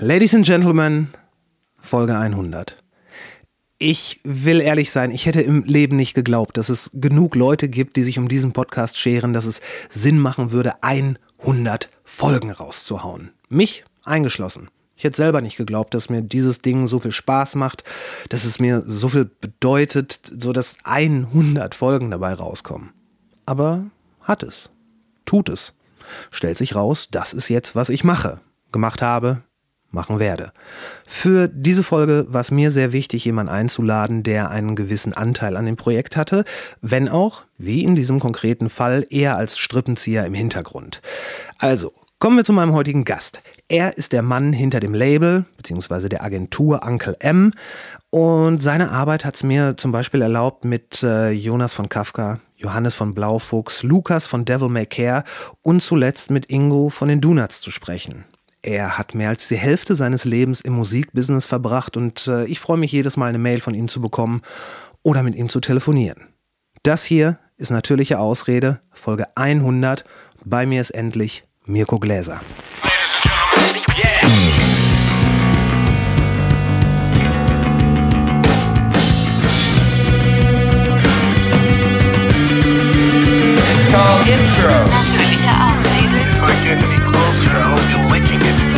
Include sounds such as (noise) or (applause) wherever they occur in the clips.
Ladies and Gentlemen, Folge 100. Ich will ehrlich sein, ich hätte im Leben nicht geglaubt, dass es genug Leute gibt, die sich um diesen Podcast scheren, dass es Sinn machen würde, 100 Folgen rauszuhauen. Mich eingeschlossen. Ich hätte selber nicht geglaubt, dass mir dieses Ding so viel Spaß macht, dass es mir so viel bedeutet, so dass 100 Folgen dabei rauskommen. Aber hat es. Tut es. Stellt sich raus, das ist jetzt, was ich mache. Gemacht habe, machen werde. Für diese Folge war es mir sehr wichtig, jemanden einzuladen, der einen gewissen Anteil an dem Projekt hatte, wenn auch, wie in diesem konkreten Fall, eher als Strippenzieher im Hintergrund. Also, kommen wir zu meinem heutigen Gast. Er ist der Mann hinter dem Label bzw. der Agentur Uncle M und seine Arbeit hat es mir zum Beispiel erlaubt, mit äh, Jonas von Kafka, Johannes von Blaufuchs, Lukas von Devil May Care und zuletzt mit Ingo von den Donuts zu sprechen. Er hat mehr als die Hälfte seines Lebens im Musikbusiness verbracht und äh, ich freue mich jedes Mal eine Mail von ihm zu bekommen oder mit ihm zu telefonieren. Das hier ist natürliche Ausrede, Folge 100. Bei mir ist endlich Mirko Gläser. Intro.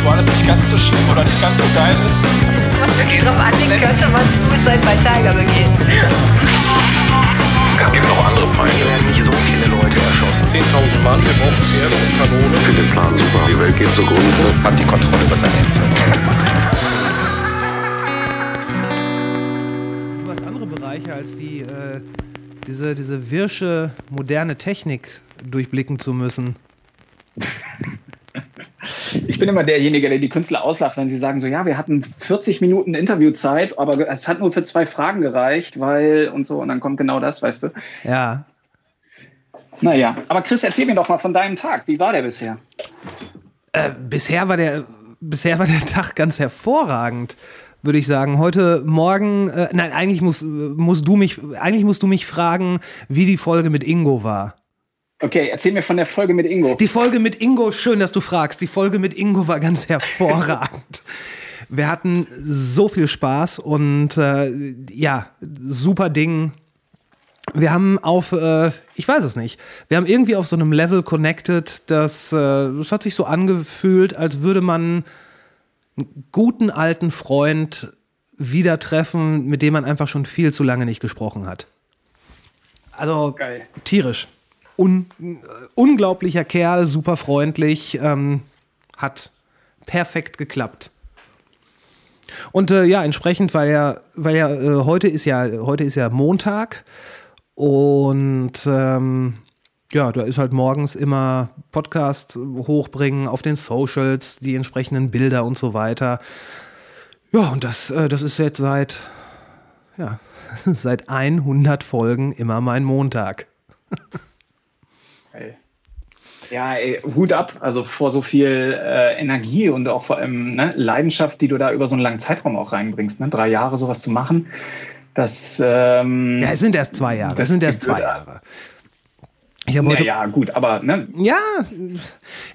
War das nicht ganz so schlimm oder nicht ganz so geil? Was wirklich drauf anlegen könnte, man Suicide bei Tiger begehen. Es gibt noch andere Feinde. Hier werden nicht so viele Leute erschossen. 10.000 Mann, wir brauchen Pferde und Kanone. Finde den Plan super. Die Welt geht zugrunde. Hat die Kontrolle über sein Leben. Du hast andere Bereiche als die, äh, diese, diese wirsche, moderne Technik durchblicken zu müssen. (laughs) Ich bin immer derjenige, der die Künstler auslacht, wenn sie sagen so, ja, wir hatten 40 Minuten Interviewzeit, aber es hat nur für zwei Fragen gereicht, weil und so, und dann kommt genau das, weißt du. Ja, Naja, aber Chris, erzähl mir doch mal von deinem Tag. Wie war der bisher? Äh, bisher war der bisher war der Tag ganz hervorragend, würde ich sagen. Heute Morgen, äh, nein, eigentlich musst, musst du mich, eigentlich musst du mich fragen, wie die Folge mit Ingo war. Okay, erzähl mir von der Folge mit Ingo. Die Folge mit Ingo, schön, dass du fragst. Die Folge mit Ingo war ganz (laughs) hervorragend. Wir hatten so viel Spaß und äh, ja, super Ding. Wir haben auf, äh, ich weiß es nicht, wir haben irgendwie auf so einem Level connected, dass äh, es hat sich so angefühlt, als würde man einen guten alten Freund wieder treffen, mit dem man einfach schon viel zu lange nicht gesprochen hat. Also Geil. tierisch. Un äh, unglaublicher Kerl, super freundlich, ähm, hat perfekt geklappt. Und äh, ja, entsprechend, weil ja, weil ja äh, heute ist ja heute ist ja Montag und ähm, ja, da ist halt morgens immer Podcast hochbringen auf den Socials, die entsprechenden Bilder und so weiter. Ja, und das, äh, das ist jetzt seit, ja, (laughs) seit 100 Folgen immer mein Montag. (laughs) Geil. Ja, ey, Hut ab, also vor so viel äh, Energie und auch vor allem ne, Leidenschaft, die du da über so einen langen Zeitraum auch reinbringst. Ne? Drei Jahre sowas zu machen, das. Ähm, Ja, es sind erst zwei Jahre. Das sind erst zwei Jahre. Ich habe heute. ja, gut, aber ne, Ja,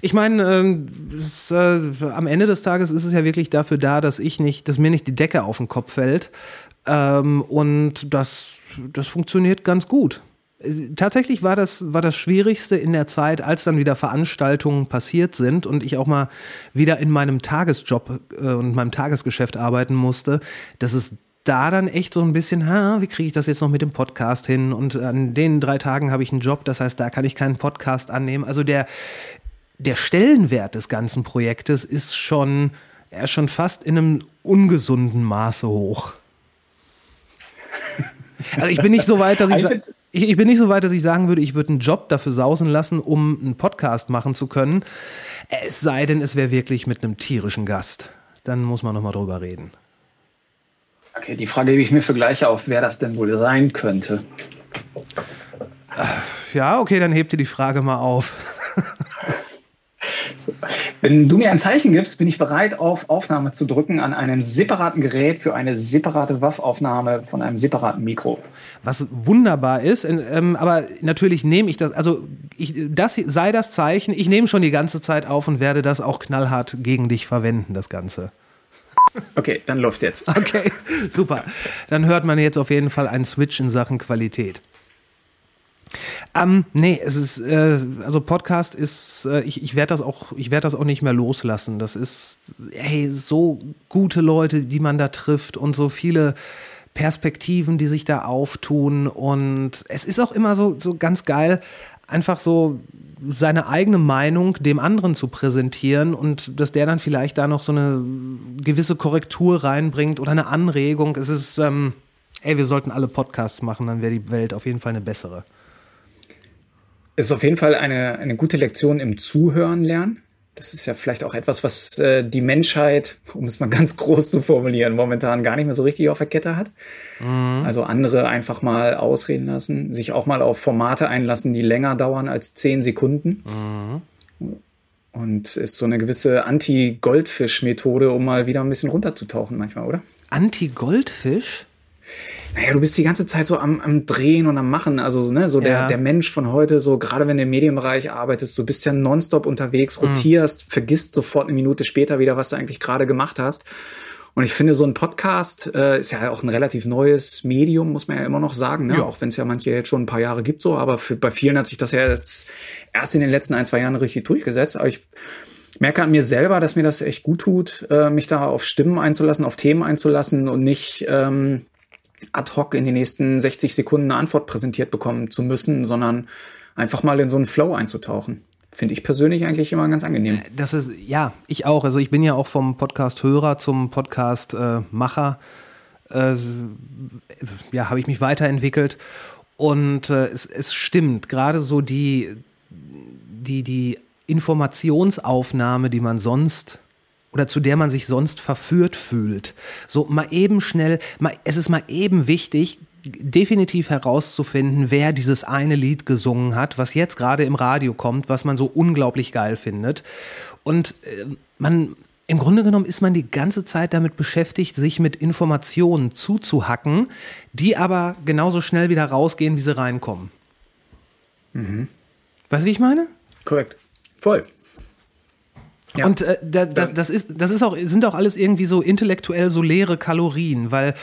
ich meine, es, äh, am Ende des Tages ist es ja wirklich dafür da, dass ich nicht, dass mir nicht die Decke auf den Kopf fällt. Ähm, und das, das funktioniert ganz gut. Tatsächlich war das, war das Schwierigste in der Zeit, als dann wieder Veranstaltungen passiert sind und ich auch mal wieder in meinem Tagesjob äh, und meinem Tagesgeschäft arbeiten musste, dass es da dann echt so ein bisschen, ha, wie kriege ich das jetzt noch mit dem Podcast hin? Und an den drei Tagen habe ich einen Job, das heißt, da kann ich keinen Podcast annehmen. Also der, der Stellenwert des ganzen Projektes ist schon, er ist schon fast in einem ungesunden Maße hoch. Also ich bin nicht so weit, dass ich, sa- ich, ich bin nicht so weit, dass ich sagen würde, ich würde einen Job dafür sausen lassen, um einen Podcast machen zu können. Es sei denn, es wäre wirklich mit einem tierischen Gast. Dann muss man noch mal drüber reden. okay, die Frage hebe ich mir für gleich auf, wer das denn wohl sein könnte. Ja, okay, dann hebt ihr die Frage mal auf. Wenn du mir ein Zeichen gibst, bin ich bereit, auf Aufnahme zu drücken an einem separaten Gerät für eine separate Waffaufnahme von einem separaten Mikro. Was wunderbar ist, ähm, aber natürlich nehme ich das, also ich, das sei das Zeichen, ich nehme schon die ganze Zeit auf und werde das auch knallhart gegen dich verwenden, das Ganze. Okay, dann läuft's jetzt. Okay, (laughs) super. Dann hört man jetzt auf jeden Fall einen Switch in Sachen Qualität. Ähm, nee, es ist, äh, also Podcast ist, äh, ich, ich werde das auch, das auch nicht mehr loslassen. Das ist, hey, so gute Leute, die man da trifft und so viele Perspektiven, die sich da auftun. Und es ist auch immer so, so ganz geil, einfach so seine eigene Meinung dem anderen zu präsentieren und dass der dann vielleicht da noch so eine gewisse Korrektur reinbringt oder eine Anregung. Es ist, ähm, ey, wir sollten alle Podcasts machen, dann wäre die Welt auf jeden Fall eine bessere. Es ist auf jeden Fall eine, eine gute Lektion im Zuhören lernen. Das ist ja vielleicht auch etwas, was äh, die Menschheit, um es mal (laughs) ganz groß zu formulieren, momentan gar nicht mehr so richtig auf der Kette hat. Mhm. Also andere einfach mal ausreden lassen, sich auch mal auf Formate einlassen, die länger dauern als zehn Sekunden. Mhm. Und ist so eine gewisse Anti-Goldfisch-Methode, um mal wieder ein bisschen runterzutauchen manchmal, oder? Anti-Goldfisch? Naja, du bist die ganze Zeit so am, am Drehen und am Machen. Also, ne, so der, ja. der Mensch von heute, so gerade wenn du im Medienbereich arbeitest, du bist ja nonstop unterwegs, mhm. rotierst, mhm. vergisst sofort eine Minute später wieder, was du eigentlich gerade gemacht hast. Und ich finde, so ein Podcast äh, ist ja auch ein relativ neues Medium, muss man ja immer noch sagen, ne? Ja. auch wenn es ja manche jetzt schon ein paar Jahre gibt, so, aber für, bei vielen hat sich das ja jetzt erst in den letzten ein, zwei Jahren richtig durchgesetzt. Aber ich merke an mir selber, dass mir das echt gut tut, äh, mich da auf Stimmen einzulassen, auf Themen einzulassen und nicht ähm, ad hoc in den nächsten 60 Sekunden eine Antwort präsentiert bekommen zu müssen, sondern einfach mal in so einen Flow einzutauchen. Finde ich persönlich eigentlich immer ganz angenehm. Das ist, ja, ich auch. Also ich bin ja auch vom Podcast-Hörer zum Podcast-Macher. Äh, ja, habe ich mich weiterentwickelt. Und äh, es, es stimmt, gerade so die, die, die Informationsaufnahme, die man sonst oder zu der man sich sonst verführt fühlt. So mal eben schnell, mal, es ist mal eben wichtig, definitiv herauszufinden, wer dieses eine Lied gesungen hat, was jetzt gerade im Radio kommt, was man so unglaublich geil findet. Und äh, man, im Grunde genommen ist man die ganze Zeit damit beschäftigt, sich mit Informationen zuzuhacken, die aber genauso schnell wieder rausgehen, wie sie reinkommen. Mhm. Weißt du, wie ich meine? Korrekt. Voll. Ja. Und äh, da, das, das, ist, das ist auch, sind auch alles irgendwie so intellektuell so leere Kalorien, weil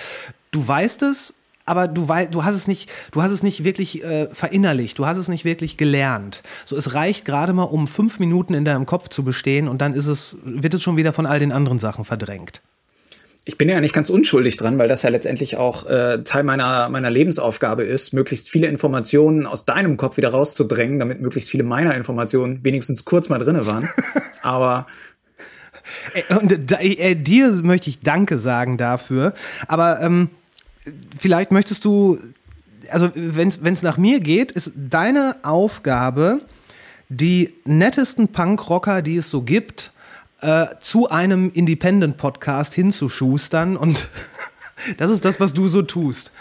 du weißt es, aber du, wei du hast es nicht, du hast es nicht wirklich äh, verinnerlicht, du hast es nicht wirklich gelernt. So, es reicht gerade mal, um fünf Minuten in deinem Kopf zu bestehen und dann ist es, wird es schon wieder von all den anderen Sachen verdrängt ich bin ja nicht ganz unschuldig dran, weil das ja letztendlich auch äh, Teil meiner, meiner Lebensaufgabe ist, möglichst viele Informationen aus deinem Kopf wieder rauszudrängen, damit möglichst viele meiner Informationen wenigstens kurz mal drinne waren. (laughs) Aber und äh, dir möchte ich Danke sagen dafür. Aber ähm, vielleicht möchtest du, also wenn es nach mir geht, ist deine Aufgabe, die nettesten Punkrocker, die es so gibt, äh, zu einem Independent-Podcast hinzuschustern und (laughs) das ist das, was du so tust.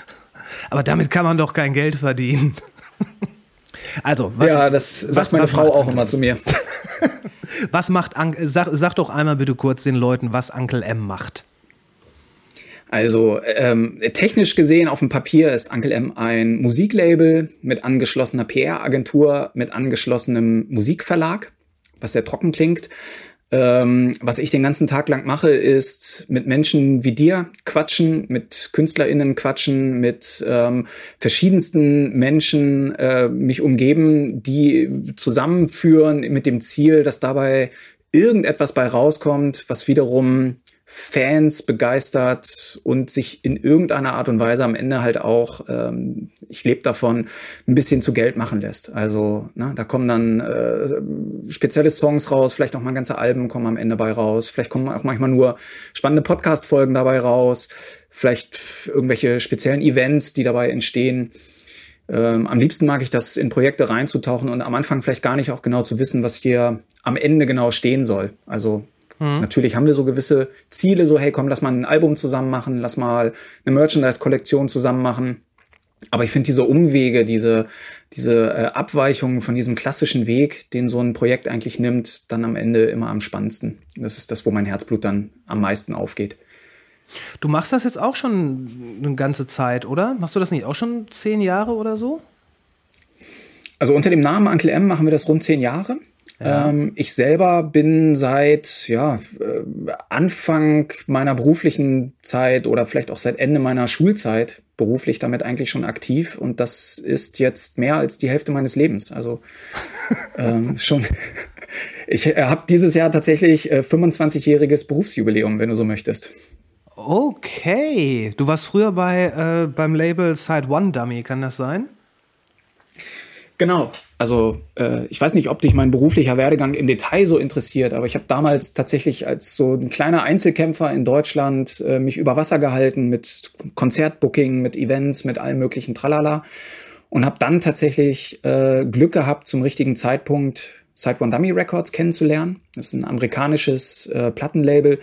Aber damit kann man doch kein Geld verdienen. (laughs) Also, was, ja, das sagt was, meine was Frau auch immer zu mir. (laughs) was macht, sag, sag doch einmal bitte kurz den Leuten, was Uncle M macht. Also ähm, technisch gesehen auf dem Papier ist Uncle M ein Musiklabel mit angeschlossener PR-Agentur, mit angeschlossenem Musikverlag, was sehr trocken klingt. Ähm, was ich den ganzen Tag lang mache, ist mit Menschen wie dir quatschen, mit KünstlerInnen quatschen, mit ähm, verschiedensten Menschen äh, mich umgeben, die zusammenführen mit dem Ziel, dass dabei irgendetwas bei rauskommt, was wiederum Fans begeistert und sich in irgendeiner Art und Weise am Ende halt auch, ähm, ich lebe davon, ein bisschen zu Geld machen lässt. Also ne, da kommen dann äh, spezielle Songs raus, vielleicht auch mal ganze Alben kommen am Ende bei raus, vielleicht kommen auch manchmal nur spannende Podcast-Folgen dabei raus, vielleicht irgendwelche speziellen Events, die dabei entstehen. Ähm, am liebsten mag ich das, in Projekte reinzutauchen und am Anfang vielleicht gar nicht auch genau zu wissen, was hier am Ende genau stehen soll. Also Mhm. Natürlich haben wir so gewisse Ziele, so hey, komm, lass mal ein Album zusammen machen, lass mal eine Merchandise-Kollektion zusammen machen. Aber ich finde diese Umwege, diese, diese äh, Abweichungen von diesem klassischen Weg, den so ein Projekt eigentlich nimmt, dann am Ende immer am spannendsten. Das ist das, wo mein Herzblut dann am meisten aufgeht. Du machst das jetzt auch schon eine ganze Zeit, oder? Machst du das nicht auch schon zehn Jahre oder so? Also unter dem Namen Uncle M machen wir das rund zehn Jahre. Ja. Ähm, ich selber bin seit ja, äh, Anfang meiner beruflichen Zeit oder vielleicht auch seit Ende meiner Schulzeit beruflich damit eigentlich schon aktiv und das ist jetzt mehr als die Hälfte meines Lebens. Also (laughs) ähm, schon. (laughs) Ich äh, habe dieses Jahr tatsächlich äh, 25-jähriges Berufsjubiläum, wenn du so möchtest. Okay, du warst früher bei äh, beim Label Side One Dummy, kann das sein? Genau. Also äh, ich weiß nicht, ob dich mein beruflicher Werdegang im Detail so interessiert, aber ich habe damals tatsächlich als so ein kleiner Einzelkämpfer in Deutschland äh, mich über Wasser gehalten mit Konzertbooking, mit Events, mit allem möglichen Tralala und habe dann tatsächlich äh, Glück gehabt, zum richtigen Zeitpunkt Side One Dummy Records kennenzulernen. Das ist ein amerikanisches äh, Plattenlabel,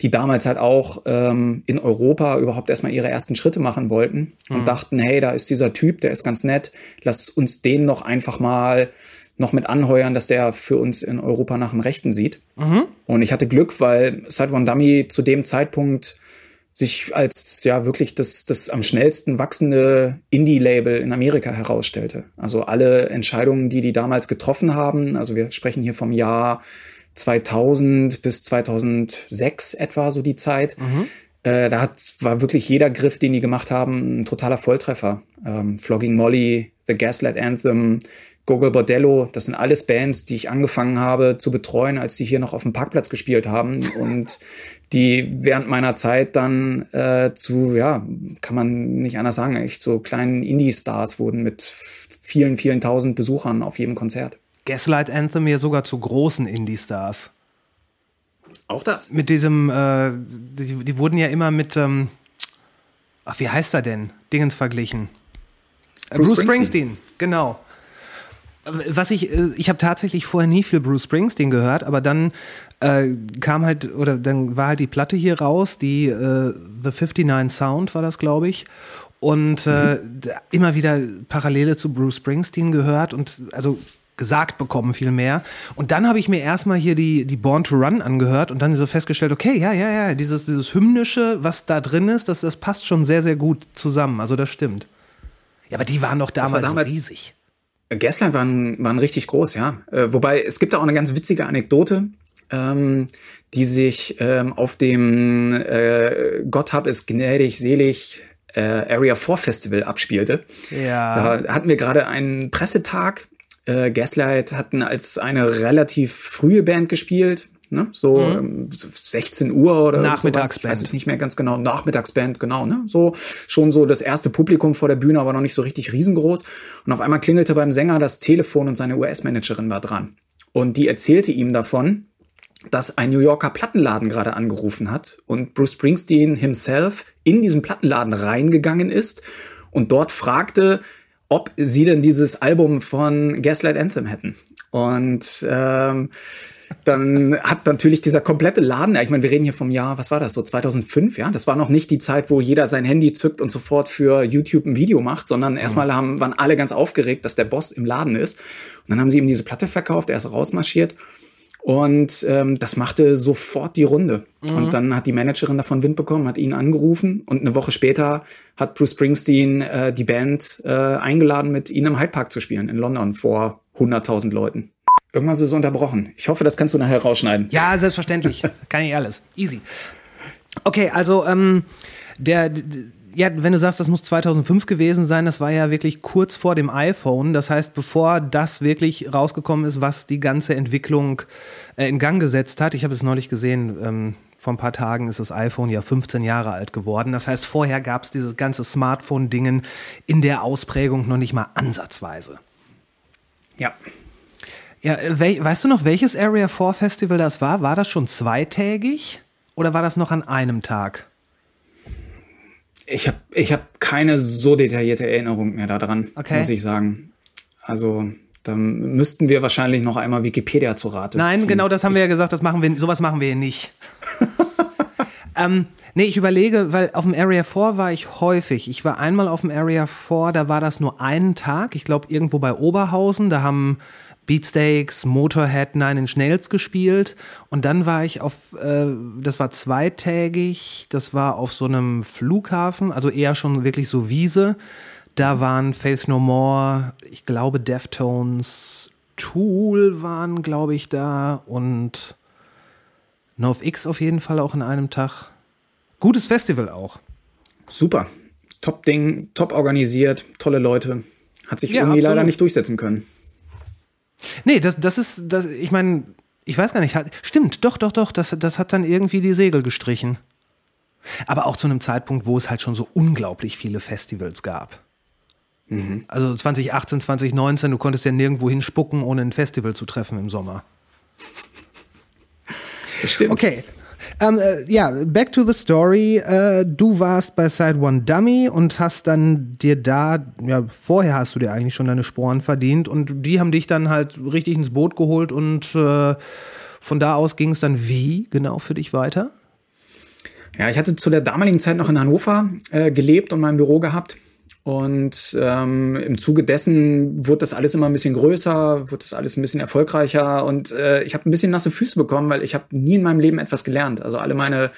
die damals halt auch ähm, in Europa überhaupt erstmal ihre ersten Schritte machen wollten und mhm. dachten, hey, da ist dieser Typ, der ist ganz nett, lass uns den noch einfach mal noch mit anheuern, dass der für uns in Europa nach dem Rechten sieht. Mhm. Und ich hatte Glück, weil Side One Dummy zu dem Zeitpunkt sich als ja wirklich das, das am schnellsten wachsende Indie-Label in Amerika herausstellte. Also alle Entscheidungen, die die damals getroffen haben, also wir sprechen hier vom Jahr 2000 bis 2006 etwa so die Zeit. Mhm. Äh, da hat, war wirklich jeder Griff, den die gemacht haben, ein totaler Volltreffer. Ähm, Flogging Molly, The Gaslight Anthem, Gogol Bordello, das sind alles Bands, die ich angefangen habe zu betreuen, als die hier noch auf dem Parkplatz gespielt haben und (laughs) die während meiner Zeit dann äh, zu, ja, kann man nicht anders sagen, echt so kleinen Indie-Stars wurden mit vielen, vielen tausend Besuchern auf jedem Konzert. Gaslight Anthem ja sogar zu großen Indie-Stars. Auch das? Mit diesem, äh, die, die, wurden ja immer mit, ähm, ach, wie heißt er denn? Dingens verglichen. Äh, Bruce, Bruce Springsteen. Springsteen, genau. Was ich, äh, ich habe tatsächlich vorher nie viel Bruce Springsteen gehört, aber dann äh, kam halt, oder dann war halt die Platte hier raus, die äh, The 59 Sound war das, glaube ich. Und äh, mhm. immer wieder Parallele zu Bruce Springsteen gehört und also gesagt bekommen viel mehr. Und dann habe ich mir erstmal hier die, die Born to Run angehört und dann so festgestellt, okay, ja, ja, ja, dieses, dieses Hymnische, was da drin ist, das, das passt schon sehr, sehr gut zusammen. Also das stimmt. Ja, aber die waren doch damals, war damals riesig. Gaslight waren, waren richtig groß, ja. Äh, wobei es gibt da auch eine ganz witzige Anekdote, ähm, die sich ähm, auf dem äh, Gott hab es gnädig, selig äh, Area 4 Festival abspielte. Ja. Da hatten wir gerade einen Pressetag. Äh, Gaslight hatten als eine relativ frühe Band gespielt, ne? So mhm. 16 ähm, Uhr oder Nachmittagsband. Ich weiß es nicht mehr ganz genau. Nachmittagsband, genau, ne? So schon so das erste Publikum vor der Bühne, aber noch nicht so richtig riesengroß. Und auf einmal klingelte beim Sänger das Telefon und seine US-Managerin war dran. Und die erzählte ihm davon, dass ein New Yorker Plattenladen gerade angerufen hat und Bruce Springsteen himself in diesen Plattenladen reingegangen ist und dort fragte, ob sie denn dieses Album von Gaslight Anthem hätten. Und ähm, dann hat natürlich dieser komplette Laden, ich meine, wir reden hier vom Jahr, was war das, so 2005, ja? Das war noch nicht die Zeit, wo jeder sein Handy zückt und sofort für YouTube ein Video macht, sondern erstmal haben, waren alle ganz aufgeregt, dass der Boss im Laden ist. Und dann haben sie ihm diese Platte verkauft, er ist rausmarschiert. Und ähm, das machte sofort die Runde. Mhm. Und dann hat die Managerin davon Wind bekommen, hat ihn angerufen und eine Woche später hat Bruce Springsteen äh, die Band äh, eingeladen, mit ihnen im Hyde Park zu spielen in London vor 100.000 Leuten. Irgendwas ist unterbrochen. Ich hoffe, das kannst du nachher rausschneiden. Ja, selbstverständlich. Kann ich alles. Easy. Okay, also ähm, der, ja, wenn du sagst, das muss 2005 gewesen sein, das war ja wirklich kurz vor dem iPhone. Das heißt, bevor das wirklich rausgekommen ist, was die ganze Entwicklung äh, in Gang gesetzt hat. Ich habe es neulich gesehen. Ähm, vor ein paar Tagen ist das iPhone ja 15 Jahre alt geworden. Das heißt, vorher gab es dieses ganze Smartphone-Dingen in der Ausprägung noch nicht mal ansatzweise. Ja. Ja, we weißt du noch, welches Area 4 Festival das war? War das schon zweitägig oder war das noch an einem Tag? Ich habe ich hab keine so detaillierte Erinnerung mehr daran, okay. muss ich sagen. Also da müssten wir wahrscheinlich noch einmal Wikipedia zu Rate Nein, ziehen. genau das haben wir ja gesagt, das machen wir, sowas machen wir hier nicht. (laughs) ähm, nee, ich überlege, weil auf dem Area 4 war ich häufig. Ich war einmal auf dem Area 4, da war das nur einen Tag. Ich glaube, irgendwo bei Oberhausen. Da haben Beatsteaks, Motorhead, Nine Inch Nails gespielt und dann war ich auf, äh, das war zweitägig, das war auf so einem Flughafen, also eher schon wirklich so Wiese. Da waren Faith No More, ich glaube Deftones, Tool waren, glaube ich, da und NoFX auf jeden Fall auch in einem Tag. Gutes Festival auch. Super. Top Ding, top organisiert, tolle Leute. Hat sich Ja, irgendwie absolut. leider nicht durchsetzen können. Nee, das, das ist, das, ich meine, ich weiß gar nicht, hat, stimmt, doch, doch, doch, das, das hat dann irgendwie die Segel gestrichen. Aber auch zu einem Zeitpunkt, wo es halt schon so unglaublich viele Festivals gab. Also 2018, 2019, du konntest ja nirgendwo hinspucken, ohne ein Festival zu treffen im Sommer. Stimmt. Okay. Ähm, äh, ja, back to the story. Äh, du warst bei Side One Dummy und hast dann dir da, ja, vorher hast du dir eigentlich schon deine Sporen verdient und die haben dich dann halt richtig ins Boot geholt und äh, von da aus ging es dann wie genau für dich weiter? Ja, ich hatte zu der damaligen Zeit noch in Hannover äh, gelebt und mein Büro gehabt. Und ähm, im Zuge dessen wurde das alles immer ein bisschen größer, wurde das alles ein bisschen erfolgreicher. Und äh, ich habe ein bisschen nasse Füße bekommen, weil ich habe nie in meinem Leben etwas gelernt. Also alle meine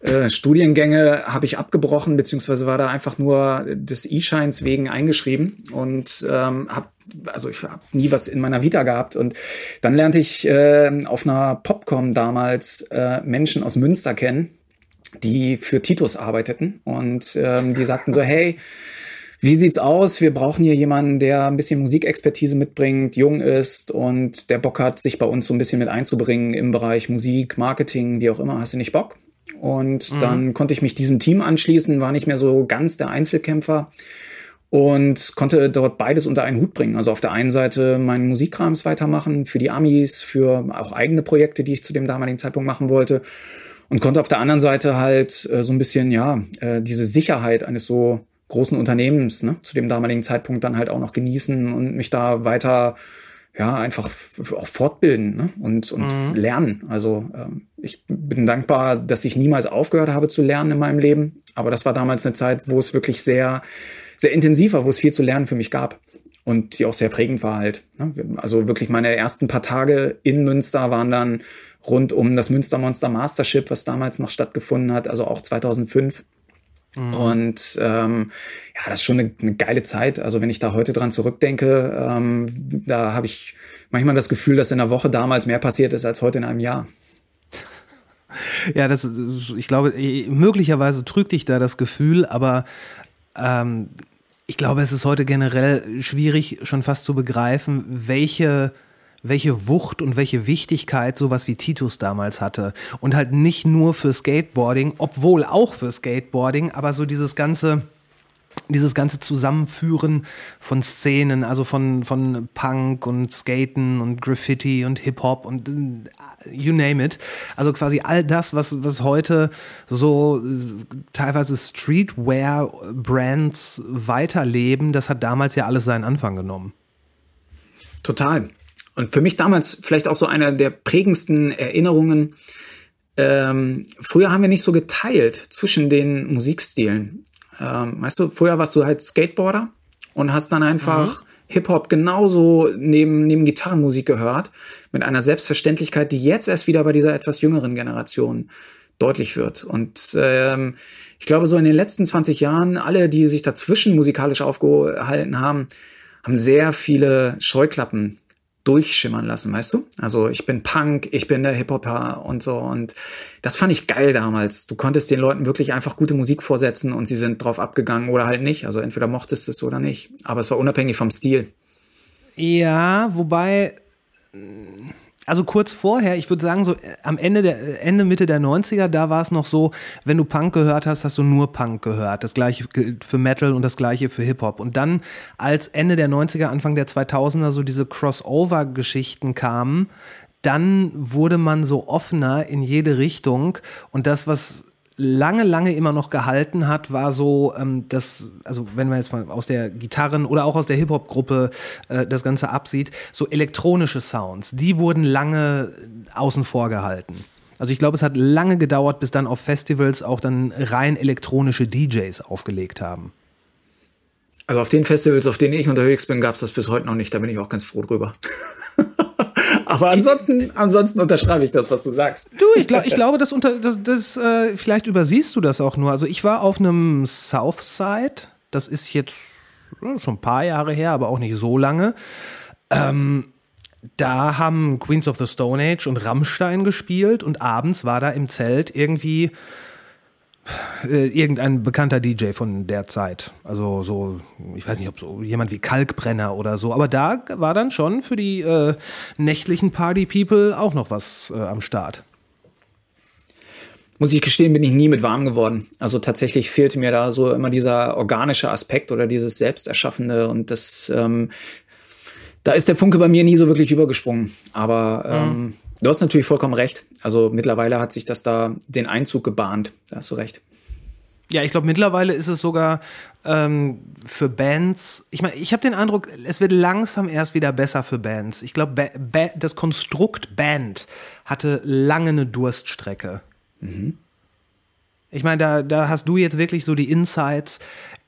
äh, Studiengänge habe ich abgebrochen, beziehungsweise war da einfach nur des E-Scheins wegen eingeschrieben. Und ähm, habe also ich habe nie was in meiner Vita gehabt. Und dann lernte ich äh, auf einer Popcom damals äh, Menschen aus Münster kennen, die für Titus arbeiteten. Und ähm, die sagten so, (laughs) hey, wie sieht's aus? Wir brauchen hier jemanden, der ein bisschen Musikexpertise mitbringt, jung ist und der Bock hat, sich bei uns so ein bisschen mit einzubringen im Bereich Musik, Marketing, wie auch immer. Hast du nicht Bock? Und dann konnte ich mich diesem Team anschließen, war nicht mehr so ganz der Einzelkämpfer und konnte dort beides unter einen Hut bringen. Also auf der einen Seite meinen Musikkrams weitermachen für die Amis, für auch eigene Projekte, die ich zu dem damaligen Zeitpunkt machen wollte und konnte auf der anderen Seite halt äh, so ein bisschen, ja, äh, diese Sicherheit eines so großen Unternehmens ne, zu dem damaligen Zeitpunkt dann halt auch noch genießen und mich da weiter, ja, einfach auch fortbilden ne, und, und lernen. Also ähm, ich bin dankbar, dass ich niemals aufgehört habe zu lernen in meinem Leben. Aber das war damals eine Zeit, wo es wirklich sehr, sehr intensiv war, wo es viel zu lernen für mich gab. Und die auch sehr prägend war halt. ne. Also wirklich meine ersten paar Tage in Münster waren dann rund um das Münster Monster Mastership, was damals noch stattgefunden hat, also auch 2005. Und ähm, ja, das ist schon eine, eine geile Zeit. Also wenn ich da heute dran zurückdenke, ähm, da habe ich manchmal das Gefühl, dass in einer Woche damals mehr passiert ist als heute in einem Jahr. Ja, das, ich glaube, möglicherweise trügt dich da das Gefühl, aber ähm, ich glaube, es ist heute generell schwierig, schon fast zu begreifen, welche, welche Wucht und welche Wichtigkeit sowas wie Titus damals hatte. Und halt nicht nur für Skateboarding, obwohl auch für Skateboarding, aber so dieses ganze dieses ganze Zusammenführen von Szenen, also von, von Punk und Skaten und Graffiti und Hip-Hop und äh, you name it. Also quasi all das, was, was heute so teilweise Streetwear-Brands weiterleben, das hat damals ja alles seinen Anfang genommen. Total. Und für mich damals vielleicht auch so eine der prägendsten Erinnerungen. Ähm, früher haben wir nicht so geteilt zwischen den Musikstilen. Ähm, weißt du, früher warst du halt Skateboarder und hast dann einfach Hip-Hop genauso neben, neben Gitarrenmusik gehört, mit einer Selbstverständlichkeit, die jetzt erst wieder bei dieser etwas jüngeren Generation deutlich wird. Und ähm, ich glaube, so in den letzten 20 Jahren, alle, die sich dazwischen musikalisch aufgehalten haben, haben sehr viele Scheuklappen durchschimmern lassen, weißt du? Also ich bin Punk, ich bin der Hip-Hopper und so. Und das fand ich geil damals. Du konntest den Leuten wirklich einfach gute Musik vorsetzen und sie sind drauf abgegangen oder halt nicht. Also entweder mochtest du es oder nicht. Aber es war unabhängig vom Stil. Ja, wobei, also kurz vorher, ich würde sagen, so äh, am Ende der äh, Ende, Mitte der 90er, da war es noch so, wenn du Punk gehört hast, hast du nur Punk gehört. Das gleiche gilt für Metal und das gleiche für Hip-Hop. Und dann, als Ende der 90er, Anfang der 2000er so diese Crossover-Geschichten kamen, dann wurde man so offener in jede Richtung. Und das, was lange, lange immer noch gehalten hat, war so, ähm, das, also wenn man jetzt mal aus der Gitarren- oder auch aus der Hip-Hop-Gruppe äh, das Ganze absieht, so elektronische Sounds, die wurden lange außen vor gehalten. Also ich glaube, es hat lange gedauert, bis dann auf Festivals auch dann rein elektronische DJs aufgelegt haben. Also auf den Festivals, auf denen ich unterwegs bin, gab es das bis heute noch nicht. Da bin ich auch ganz froh drüber. (laughs) Aber ansonsten, ansonsten unterschreibe ich das, was du sagst. Du, ich, glaub, ich glaube, das unter, das, das, äh, vielleicht übersiehst du das auch nur. Also ich war auf einem Southside, das ist jetzt schon ein paar Jahre her, aber auch nicht so lange. Ähm, da haben Queens of the Stone Age und Rammstein gespielt und abends war da im Zelt irgendwie äh, irgendein bekannter DJ von der Zeit. Also so, ich weiß nicht, ob so jemand wie Kalkbrenner oder so, aber da war dann schon für die äh, nächtlichen Party-People auch noch was äh, am Start. Muss ich gestehen, bin ich nie mit warm geworden. Also tatsächlich fehlte mir da so immer dieser organische Aspekt oder dieses Selbsterschaffende und das, ähm, da ist der Funke bei mir nie so wirklich übergesprungen. Aber ähm, mhm. Du hast natürlich vollkommen recht. Also mittlerweile hat sich das da den Einzug gebahnt. Da hast du recht. Ja, ich glaube, mittlerweile ist es sogar ähm, für Bands. Ich meine, ich habe den Eindruck, es wird langsam erst wieder besser für Bands. Ich glaube, das Konstrukt Band hatte lange eine Durststrecke. Mhm. Ich meine, da, da hast du jetzt wirklich so die Insights.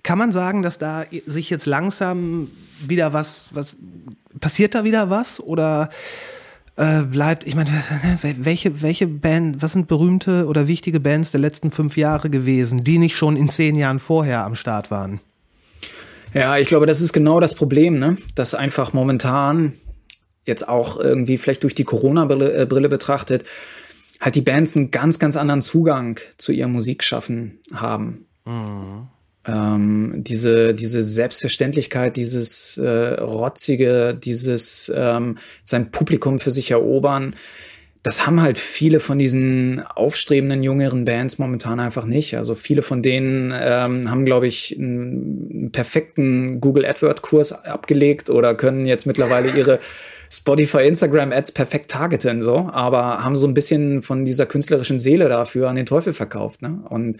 Kann man sagen, dass da sich jetzt langsam wieder was, was passiert da wieder was? Oder äh, bleibt, ich meine, (laughs) welche, welche Band, was sind berühmte oder wichtige Bands der letzten fünf Jahre gewesen, die nicht schon in zehn Jahren vorher am Start waren? Ja, ich glaube, das ist genau das Problem, ne? Dass einfach momentan jetzt auch irgendwie vielleicht durch die Corona-Brille äh, Brille betrachtet, halt die Bands einen ganz, ganz anderen Zugang zu ihrem Musikschaffen haben. Mhm. Ähm, diese, diese Selbstverständlichkeit, dieses äh, Rotzige, dieses ähm, sein Publikum für sich erobern, das haben halt viele von diesen aufstrebenden jüngeren Bands momentan einfach nicht. Also viele von denen ähm, haben, glaube ich, einen perfekten Google AdWords-Kurs abgelegt oder können jetzt mittlerweile ihre Spotify, Instagram Ads perfekt targeten, so, aber haben so ein bisschen von dieser künstlerischen Seele dafür an den Teufel verkauft, ne? Und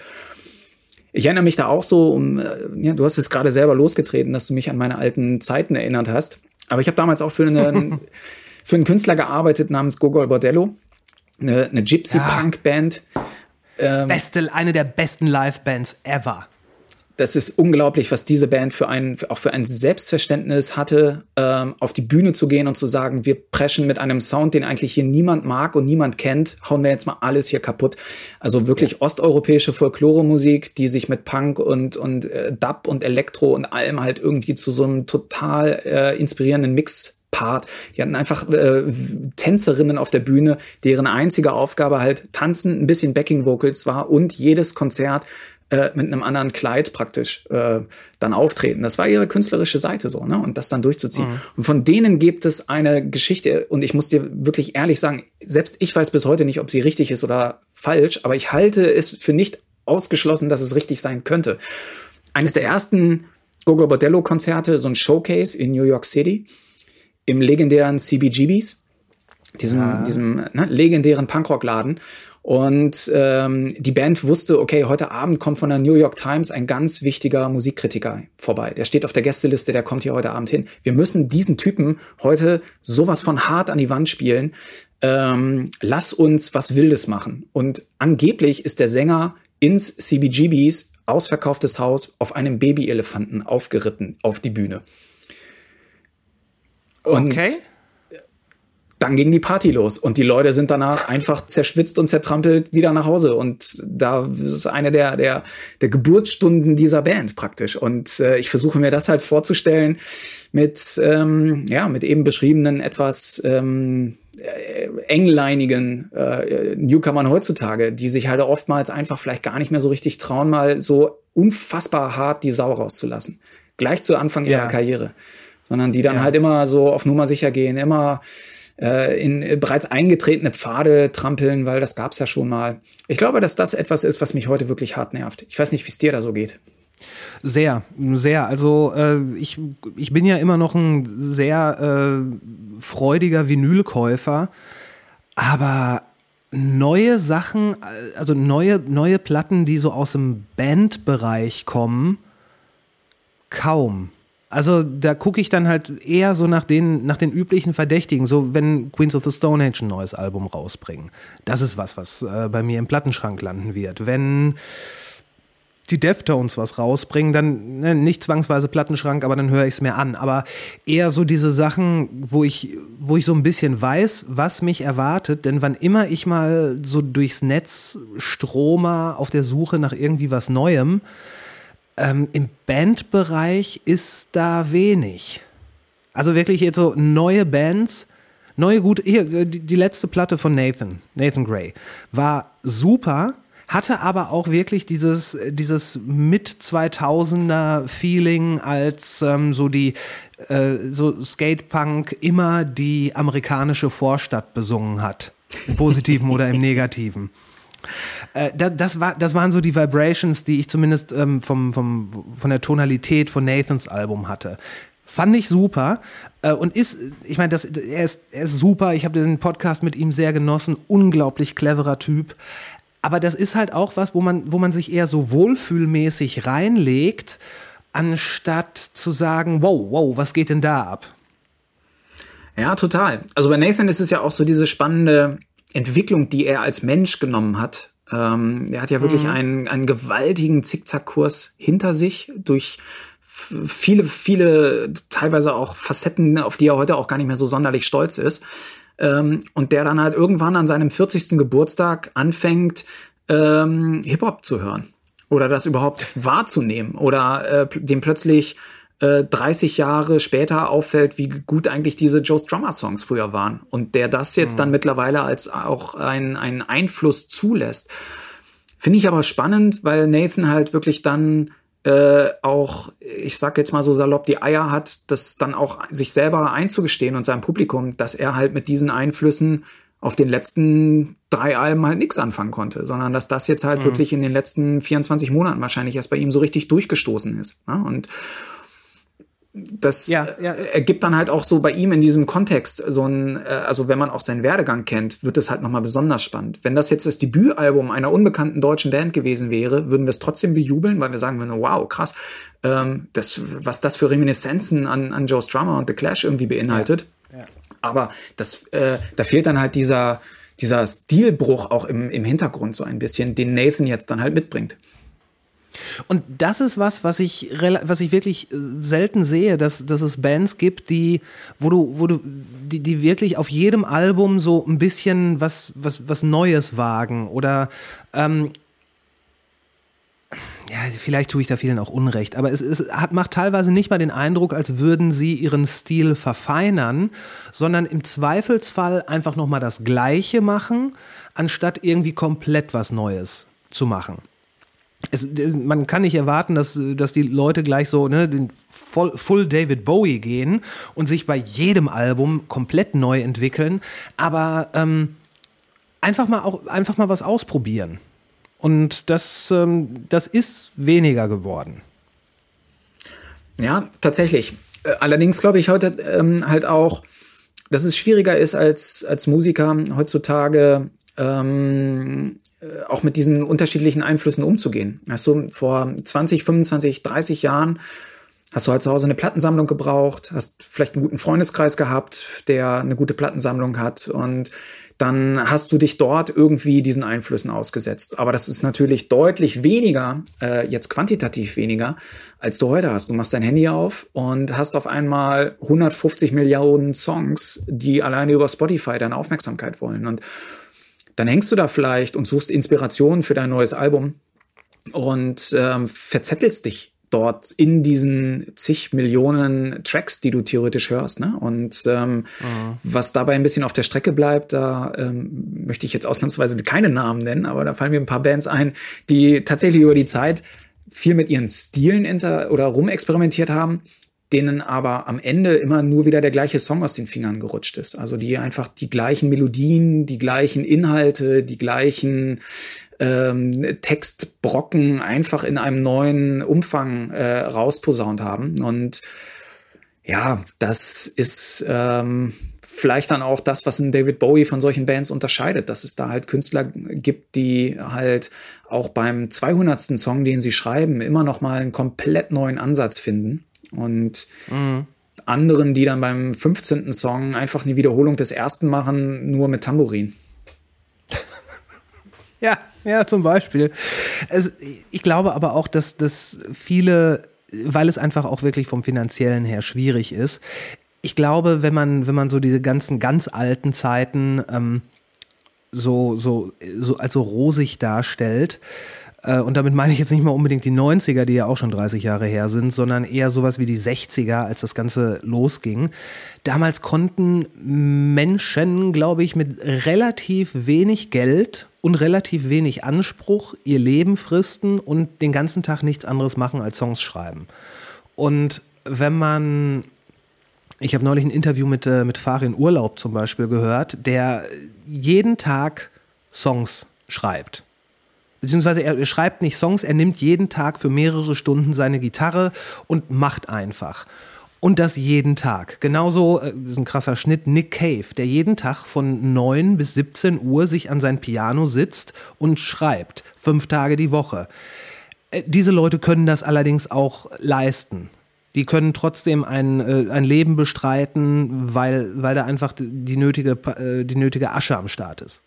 ich erinnere mich da auch so, um, äh, ja, du hast es gerade selber losgetreten, dass du mich an meine alten Zeiten erinnert hast. Aber ich habe damals auch für, eine, (laughs) für einen Künstler gearbeitet namens Gogol Bordello, eine, eine Gypsy-Punk-Band. Ähm, Beste, eine der besten Live-Bands ever das ist unglaublich, was diese Band für ein, auch für ein Selbstverständnis hatte, ähm, auf die Bühne zu gehen und zu sagen, wir preschen mit einem Sound, den eigentlich hier niemand mag und niemand kennt, hauen wir jetzt mal alles hier kaputt. Also wirklich ja. osteuropäische Folklore-Musik, die sich mit Punk und, und äh, Dub und Elektro und allem halt irgendwie zu so einem total äh, inspirierenden Mix Part. Die hatten einfach äh, Tänzerinnen auf der Bühne, deren einzige Aufgabe halt tanzen, ein bisschen Backing Vocals war und jedes Konzert äh, mit einem anderen Kleid praktisch äh, dann auftreten. Das war ihre künstlerische Seite so, ne? Und das dann durchzuziehen. Mhm. Und von denen gibt es eine Geschichte, und ich muss dir wirklich ehrlich sagen, selbst ich weiß bis heute nicht, ob sie richtig ist oder falsch, aber ich halte es für nicht ausgeschlossen, dass es richtig sein könnte. Eines der ersten Gogo Bordello-Konzerte, so ein Showcase in New York City, im legendären CBGBs, diesem, ja. diesem ne, legendären Punkrock-Laden. Und ähm, die Band wusste, okay, heute Abend kommt von der New York Times ein ganz wichtiger Musikkritiker vorbei. Der steht auf der Gästeliste, der kommt hier heute Abend hin. Wir müssen diesen Typen heute sowas von hart an die Wand spielen. Ähm, lass uns was Wildes machen. Und angeblich ist der Sänger ins CBGBs ausverkauftes Haus auf einem Babyelefanten aufgeritten auf die Bühne. Und okay dann ging die Party los und die Leute sind danach (laughs) einfach zerschwitzt und zertrampelt wieder nach Hause und da ist eine der der der Geburtsstunden dieser Band praktisch und äh, ich versuche mir das halt vorzustellen mit ähm, ja mit eben beschriebenen etwas ähm, äh, engleinigen äh, Newcomern heutzutage, die sich halt oftmals einfach vielleicht gar nicht mehr so richtig trauen, mal so unfassbar hart die Sau rauszulassen, gleich zu Anfang ihrer ja. Karriere, sondern die dann ja. halt immer so auf Nummer sicher gehen, immer äh, in bereits eingetretene Pfade trampeln, weil das gab es ja schon mal. Ich glaube, dass das etwas ist, was mich heute wirklich hart nervt. Ich weiß nicht, wie es dir da so geht. Sehr, sehr. Also äh, ich, ich bin ja immer noch ein sehr äh, freudiger Vinylkäufer, aber neue Sachen, also neue, neue Platten, die so aus dem Bandbereich kommen, kaum. Also da gucke ich dann halt eher so nach den, nach den üblichen Verdächtigen, so wenn Queens of the Stone Age ein neues Album rausbringen. Das ist was, was äh, bei mir im Plattenschrank landen wird. Wenn die Deftones was rausbringen, dann ne, nicht zwangsweise Plattenschrank, aber dann höre ich es mir an. Aber eher so diese Sachen, wo ich, wo ich so ein bisschen weiß, was mich erwartet. Denn wann immer ich mal so durchs Netz strome auf der Suche nach irgendwie was Neuem, ähm, Im Bandbereich ist da wenig. Also wirklich jetzt so neue Bands Neue gute, hier, die, die letzte Platte von Nathan, Nathan Gray, war super, hatte aber auch wirklich dieses, dieses Mit-2000er-Feeling, als ähm, so die, äh, so Skatepunk immer die amerikanische Vorstadt besungen hat. Im Positiven oder im (laughs) Negativen. Äh, das, das, war, das waren so die Vibrations, die ich zumindest ähm, vom, vom, von der Tonalität von Nathans Album hatte. Fand ich super äh, und ist, ich meine, er, ist, er ist super. Ich habe den Podcast mit ihm sehr genossen. Unglaublich cleverer Typ. Aber das ist halt auch was, wo man, wo man sich eher so wohlfühlmäßig reinlegt, anstatt zu sagen, wow, wow, was geht denn da ab? Ja, total. Also bei Nathan ist es ja auch so diese spannende Entwicklung, die er als Mensch genommen hat. Ähm, er hat ja wirklich mhm. einen, einen gewaltigen Zickzackkurs hinter sich durch viele, viele, teilweise auch Facetten, auf die er heute auch gar nicht mehr so sonderlich stolz ist. Ähm, und der dann halt irgendwann an seinem 40. Geburtstag anfängt, ähm, Hip-Hop zu hören. Oder das überhaupt wahrzunehmen. Oder äh, dem plötzlich äh, 30 Jahre später auffällt, wie gut eigentlich diese Joe Strummer Songs früher waren und der das jetzt mhm. dann mittlerweile als auch ein, einen Einfluss zulässt. Finde ich aber spannend, weil Nathan halt wirklich dann äh, auch, ich sag jetzt mal so salopp, die Eier hat, das dann auch sich selber einzugestehen und seinem Publikum, dass er halt mit diesen Einflüssen auf den letzten drei Alben halt nichts anfangen konnte, sondern dass das jetzt halt mhm. wirklich in den letzten 24 Monaten wahrscheinlich erst bei ihm so richtig durchgestoßen ist. Ne? Und das ja, ja. ergibt dann halt auch so bei ihm in diesem Kontext so ein, äh, also wenn man auch seinen Werdegang kennt, wird es halt nochmal besonders spannend. Wenn das jetzt das Debütalbum einer unbekannten deutschen Band gewesen wäre, würden wir es trotzdem bejubeln, weil wir sagen würden, wow, krass, ähm, das, was das für Reminiszenzen an, an Joe Strummer und The Clash irgendwie beinhaltet. Ja. Aber das, äh, da fehlt dann halt dieser, dieser Stilbruch auch im, im Hintergrund so ein bisschen, den Nathan jetzt dann halt mitbringt. Und das ist was, was ich, was ich wirklich äh, selten sehe, dass, dass es Bands gibt, die, wo du, wo du, die, die wirklich auf jedem Album so ein bisschen was, was, was Neues wagen oder ähm, ja, vielleicht tue ich da vielen auch Unrecht, aber es, es hat, macht teilweise nicht mal den Eindruck, als würden sie ihren Stil verfeinern, sondern im Zweifelsfall einfach nochmal das Gleiche machen, anstatt irgendwie komplett was Neues zu machen es, man kann nicht erwarten, dass, dass die Leute gleich so ne, den Full, Full David Bowie gehen und sich bei jedem Album komplett neu entwickeln, aber ähm, einfach, mal auch, einfach mal was ausprobieren. Und das, ähm, das ist weniger geworden. Ja, tatsächlich. Äh, allerdings glaube ich heute ähm, halt auch, dass es schwieriger ist als, als Musiker heutzutage ähm, äh, auch mit diesen unterschiedlichen Einflüssen umzugehen. Weißt du, vor 20, 25, 30 Jahren hast du halt zu Hause eine Plattensammlung gebraucht, hast vielleicht einen guten Freundeskreis gehabt, der eine gute Plattensammlung hat und dann hast du dich dort irgendwie diesen Einflüssen ausgesetzt. Aber das ist natürlich deutlich weniger, äh, jetzt quantitativ weniger, als du heute hast. Du machst dein Handy auf und hast auf einmal 150 Millionen Songs, die alleine über Spotify deine Aufmerksamkeit wollen. Und dann hängst du da vielleicht und suchst Inspiration für dein neues Album und ähm, verzettelst dich dort in diesen zig Millionen Tracks, die du theoretisch hörst. Ne? Und ähm, mhm. was dabei ein bisschen auf der Strecke bleibt, da ähm, möchte ich jetzt ausnahmsweise keine Namen nennen, aber da fallen mir ein paar Bands ein, die tatsächlich über die Zeit viel mit ihren Stilen inter oder rumexperimentiert haben, denen aber am Ende immer nur wieder der gleiche Song aus den Fingern gerutscht ist. Also die einfach die gleichen Melodien, die gleichen Inhalte, die gleichen ähm, Textbrocken einfach in einem neuen Umfang äh, rausposaunt haben. Und ja, das ist ähm, vielleicht dann auch das, was in David Bowie von solchen Bands unterscheidet, dass es da halt Künstler gibt, die halt auch beim 200. Song, den sie schreiben, immer noch mal einen komplett neuen Ansatz finden und mhm. anderen, die dann beim 15. Song einfach eine Wiederholung des ersten machen, nur mit Tambourin. (laughs) ja, ja, zum Beispiel. Es, ich glaube aber auch, dass, dass viele, weil es einfach auch wirklich vom finanziellen her schwierig ist, ich glaube, wenn man, wenn man so diese ganzen ganz alten Zeiten ähm, so, so, so, also rosig darstellt, und damit meine ich jetzt nicht mal unbedingt die 90er, die ja auch schon 30 Jahre her sind, sondern eher sowas wie die 60er, als das Ganze losging. Damals konnten Menschen, glaube ich, mit relativ wenig Geld und relativ wenig Anspruch ihr Leben fristen und den ganzen Tag nichts anderes machen als Songs schreiben. Und wenn man ich habe neulich ein Interview mit, äh, mit Farin Urlaub zum Beispiel gehört, der jeden Tag Songs schreibt. Beziehungsweise er schreibt nicht Songs, er nimmt jeden Tag für mehrere Stunden seine Gitarre und macht einfach. Und das jeden Tag. Genauso, äh, ist ein krasser Schnitt, Nick Cave, der jeden Tag von 9 bis 17 Uhr sich an sein Piano sitzt und schreibt. Fünf Tage die Woche. Äh, diese Leute können das allerdings auch leisten. Die können trotzdem ein, äh, ein Leben bestreiten, weil, weil da einfach die nötige, äh, die nötige Asche am Start ist.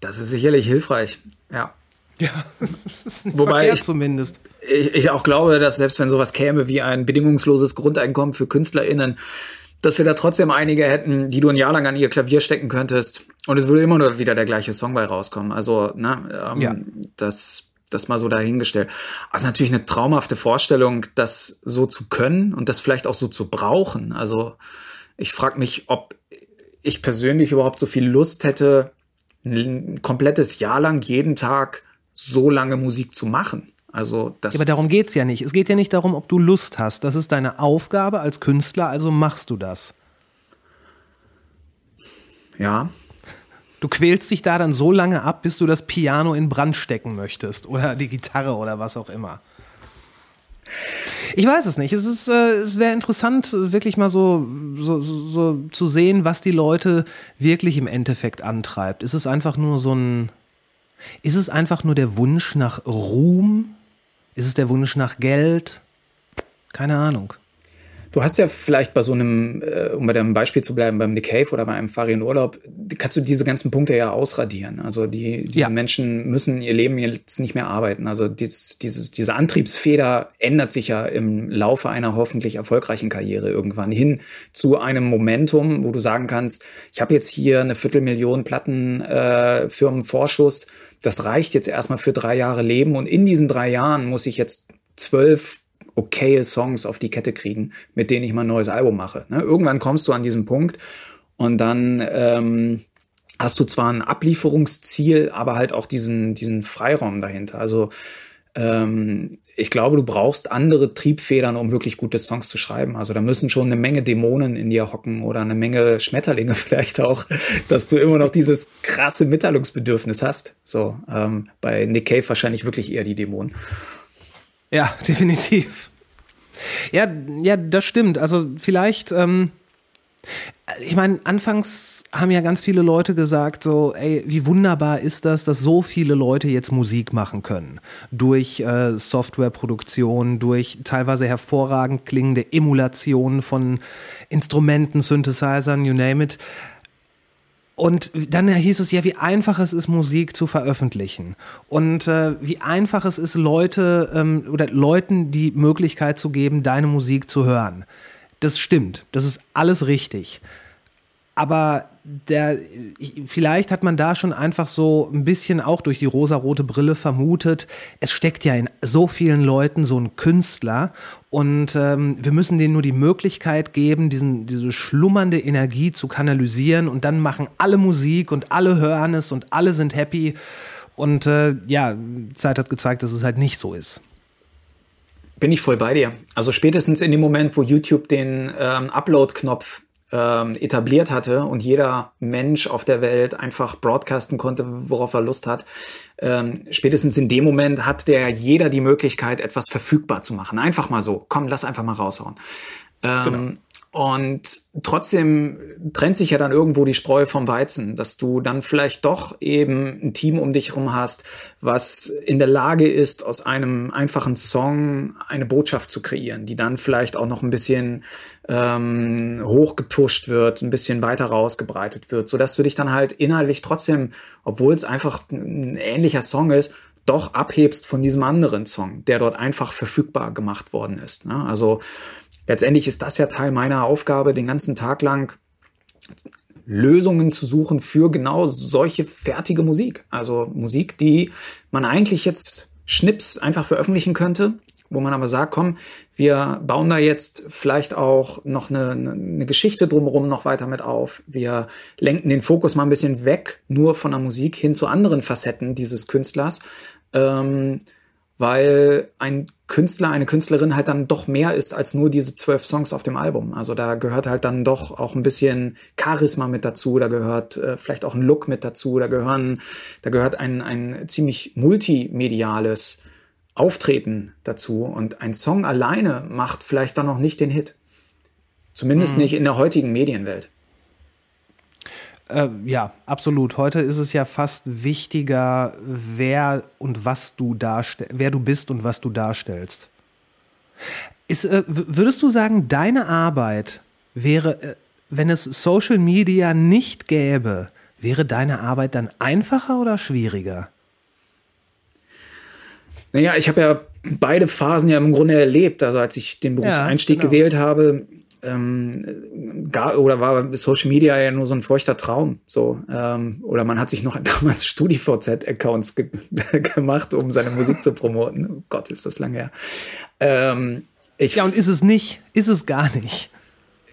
Das ist sicherlich hilfreich, ja. Ja, (laughs) das ist nicht Wobei ich, zumindest. Ich, ich auch glaube, dass selbst wenn sowas käme wie ein bedingungsloses Grundeinkommen für KünstlerInnen, dass wir da trotzdem einige hätten, die du ein Jahr lang an ihr Klavier stecken könntest und es würde immer nur wieder der gleiche Song bei rauskommen. Also, ne, ähm, ja. das das mal so dahingestellt. Also natürlich eine traumhafte Vorstellung, das so zu können und das vielleicht auch so zu brauchen. Also ich frage mich, ob ich persönlich überhaupt so viel Lust hätte, ein komplettes Jahr lang jeden Tag so lange Musik zu machen. Also das ja, aber darum geht's ja nicht. Es geht ja nicht darum, ob du Lust hast. Das ist deine Aufgabe als Künstler, also machst du das. Ja, Du quälst dich da dann so lange ab, bis du das Piano in Brand stecken möchtest oder die Gitarre oder was auch immer. Ich weiß es nicht. Es, äh, es wäre interessant, wirklich mal so, so, so, zu sehen, was die Leute wirklich im Endeffekt antreibt. Ist es einfach nur so ein. Ist es einfach nur der Wunsch nach Ruhm? Ist es der Wunsch nach Geld? Keine Ahnung. Du hast ja vielleicht bei so einem, äh, um bei deinem Beispiel zu bleiben, beim Nick Cave oder bei einem Fahrrad Urlaub, kannst du diese ganzen Punkte ja ausradieren. Also die, diese ja. Menschen müssen ihr Leben jetzt nicht mehr arbeiten. Also dieses, dieses, diese Antriebsfeder ändert sich ja im Laufe einer hoffentlich erfolgreichen Karriere irgendwann hin zu einem Momentum, wo du sagen kannst, ich habe jetzt hier eine Viertelmillion Plattenfirmenvorschuss. Äh, das reicht jetzt erstmal für drei Jahre Leben und in diesen drei Jahren muss ich jetzt zwölf okaye Songs auf die Kette kriegen, mit denen ich mal ein neues Album mache. Ne? Irgendwann kommst du an diesen Punkt und dann ähm, hast du zwar ein Ablieferungsziel, aber halt auch diesen, diesen Freiraum dahinter. Also ähm, ich glaube, du brauchst andere Triebfedern, um wirklich gute Songs zu schreiben. Also da müssen schon eine Menge Dämonen in dir hocken oder eine Menge Schmetterlinge (laughs) vielleicht auch, dass du immer noch dieses krasse Mitteilungsbedürfnis hast. So ähm, bei Nick Cave wahrscheinlich wirklich eher die Dämonen. Ja, (laughs) definitiv. Ja, ja, das stimmt. Also vielleicht, ähm, ich meine, anfangs haben ja ganz viele Leute gesagt, so, ey, wie wunderbar ist das, dass so viele Leute jetzt Musik machen können. Durch äh, Softwareproduktion, durch teilweise hervorragend klingende Emulationen von Instrumenten, Synthesizern, you name it. Und dann hieß es ja, wie einfach es ist, Musik zu veröffentlichen. Und äh, wie einfach es ist, Leute ähm, oder Leuten die Möglichkeit zu geben, deine Musik zu hören. Das stimmt. Das ist alles richtig. Aber der, vielleicht hat man da schon einfach so ein bisschen auch durch die rosarote Brille vermutet, es steckt ja in so vielen Leuten so ein Künstler und ähm, wir müssen denen nur die Möglichkeit geben, diesen, diese schlummernde Energie zu kanalisieren und dann machen alle Musik und alle hören es und alle sind happy. Und äh, ja, Zeit hat gezeigt, dass es halt nicht so ist. Bin ich voll bei dir. Also spätestens in dem Moment, wo YouTube den ähm, Upload-Knopf ähm, etabliert hatte und jeder Mensch auf der Welt einfach broadcasten konnte, worauf er Lust hat. Ähm, spätestens in dem Moment hat der jeder die Möglichkeit, etwas verfügbar zu machen. Einfach mal so. Komm, lass einfach mal raushauen. Ähm, genau. Und trotzdem trennt sich ja dann irgendwo die Spreu vom Weizen, dass du dann vielleicht doch eben ein Team um dich herum hast, was in der Lage ist, aus einem einfachen Song eine Botschaft zu kreieren, die dann vielleicht auch noch ein bisschen ähm, hochgepusht wird, ein bisschen weiter rausgebreitet wird, sodass du dich dann halt inhaltlich trotzdem, obwohl es einfach ein ähnlicher Song ist, doch abhebst von diesem anderen Song, der dort einfach verfügbar gemacht worden ist. Ne? Also letztendlich ist das ja Teil meiner Aufgabe, den ganzen Tag lang Lösungen zu suchen für genau solche fertige Musik. Also Musik, die man eigentlich jetzt Schnips einfach veröffentlichen könnte, wo man aber sagt, komm, wir bauen da jetzt vielleicht auch noch eine, eine Geschichte drumherum noch weiter mit auf. Wir lenken den Fokus mal ein bisschen weg, nur von der Musik hin zu anderen Facetten dieses Künstlers. Ähm, weil ein Künstler, eine Künstlerin halt dann doch mehr ist als nur diese zwölf Songs auf dem Album. Also da gehört halt dann doch auch ein bisschen Charisma mit dazu, da gehört äh, vielleicht auch ein Look mit dazu, da gehören, da gehört ein, ein ziemlich multimediales Auftreten dazu. Und ein Song alleine macht vielleicht dann noch nicht den Hit. Zumindest mhm. nicht in der heutigen Medienwelt. Äh, ja, absolut. Heute ist es ja fast wichtiger, wer und was du darstellst, wer du bist und was du darstellst. Ist, äh, würdest du sagen, deine Arbeit wäre, äh, wenn es Social Media nicht gäbe, wäre deine Arbeit dann einfacher oder schwieriger? Naja, ich habe ja beide Phasen ja im Grunde erlebt. Also als ich den Berufseinstieg ja, genau. gewählt habe, ähm, gar, oder war Social Media ja nur so ein feuchter Traum. So, ähm, oder man hat sich noch (laughs) damals StudiVZ-Accounts ge (laughs) gemacht, um seine Musik zu promoten. Oh Gott, ist das lange her. Ähm, ich, ja, und ist es nicht? Ist es gar nicht?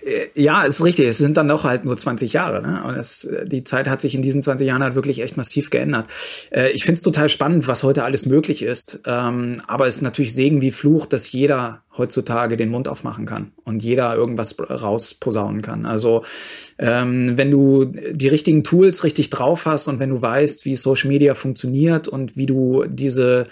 Äh, ja, ist richtig. Es sind dann doch halt nur 20 Jahre. Ne? Und es, die Zeit hat sich in diesen 20 Jahren halt wirklich echt massiv geändert. Äh, ich finde es total spannend, was heute alles möglich ist. Ähm, aber es ist natürlich Segen wie Fluch, dass jeder heutzutage den Mund aufmachen kann und jeder irgendwas rausposaunen kann. Also ähm, wenn du die richtigen Tools richtig drauf hast und wenn du weißt, wie Social Media funktioniert und wie du diese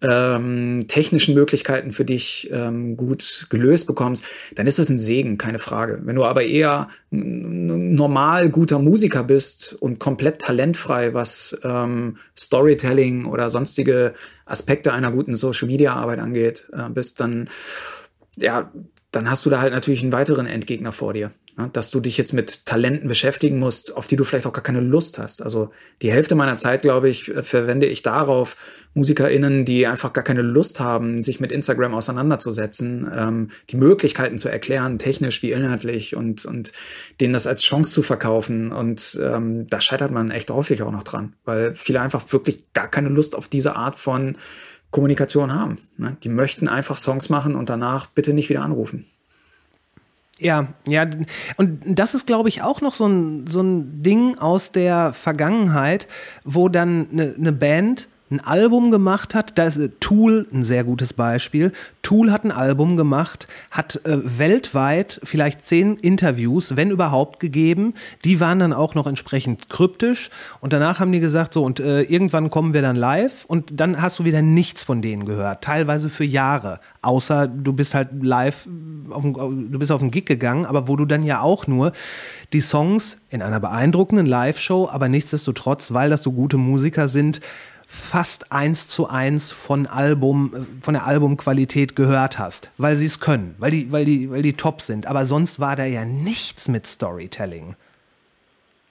ähm, technischen Möglichkeiten für dich ähm, gut gelöst bekommst, dann ist das ein Segen, keine Frage. Wenn du aber eher normal guter Musiker bist und komplett talentfrei, was ähm, Storytelling oder sonstige Aspekte einer guten Social-Media-Arbeit angeht, äh, bist, dann ja, dann hast du da halt natürlich einen weiteren Endgegner vor dir. Ne? Dass du dich jetzt mit Talenten beschäftigen musst, auf die du vielleicht auch gar keine Lust hast. Also die Hälfte meiner Zeit, glaube ich, äh, verwende ich darauf, MusikerInnen, die einfach gar keine Lust haben, sich mit Instagram auseinanderzusetzen, ähm, die Möglichkeiten zu erklären, technisch wie inhaltlich und, und denen das als Chance zu verkaufen. Und ähm, da scheitert man echt häufig auch noch dran, weil viele einfach wirklich gar keine Lust auf diese Art von Kommunikation haben. Ne? Die möchten einfach Songs machen und danach bitte nicht wieder anrufen. Ja, ja, und das ist, glaube ich, auch noch so ein, so ein Ding aus der Vergangenheit, wo dann eine, eine Band ein Album gemacht hat. Da ist äh, Tool ein sehr gutes Beispiel. Tool hat ein Album gemacht, hat äh, weltweit vielleicht zehn Interviews, wenn überhaupt, gegeben. Die waren dann auch noch entsprechend kryptisch. Und danach haben die gesagt, so, und äh, irgendwann kommen wir dann live. Und dann hast du wieder nichts von denen gehört. Teilweise für Jahre. Außer du bist halt live, auf, du bist auf den Gig gegangen, aber wo du dann ja auch nur die Songs in einer beeindruckenden Live-Show, aber nichtsdestotrotz, weil das so gute Musiker sind, fast eins zu eins von Album, äh, von der Albumqualität gehört hast, weil sie es können, weil die, weil die, weil die top sind. Aber sonst war da ja nichts mit Storytelling.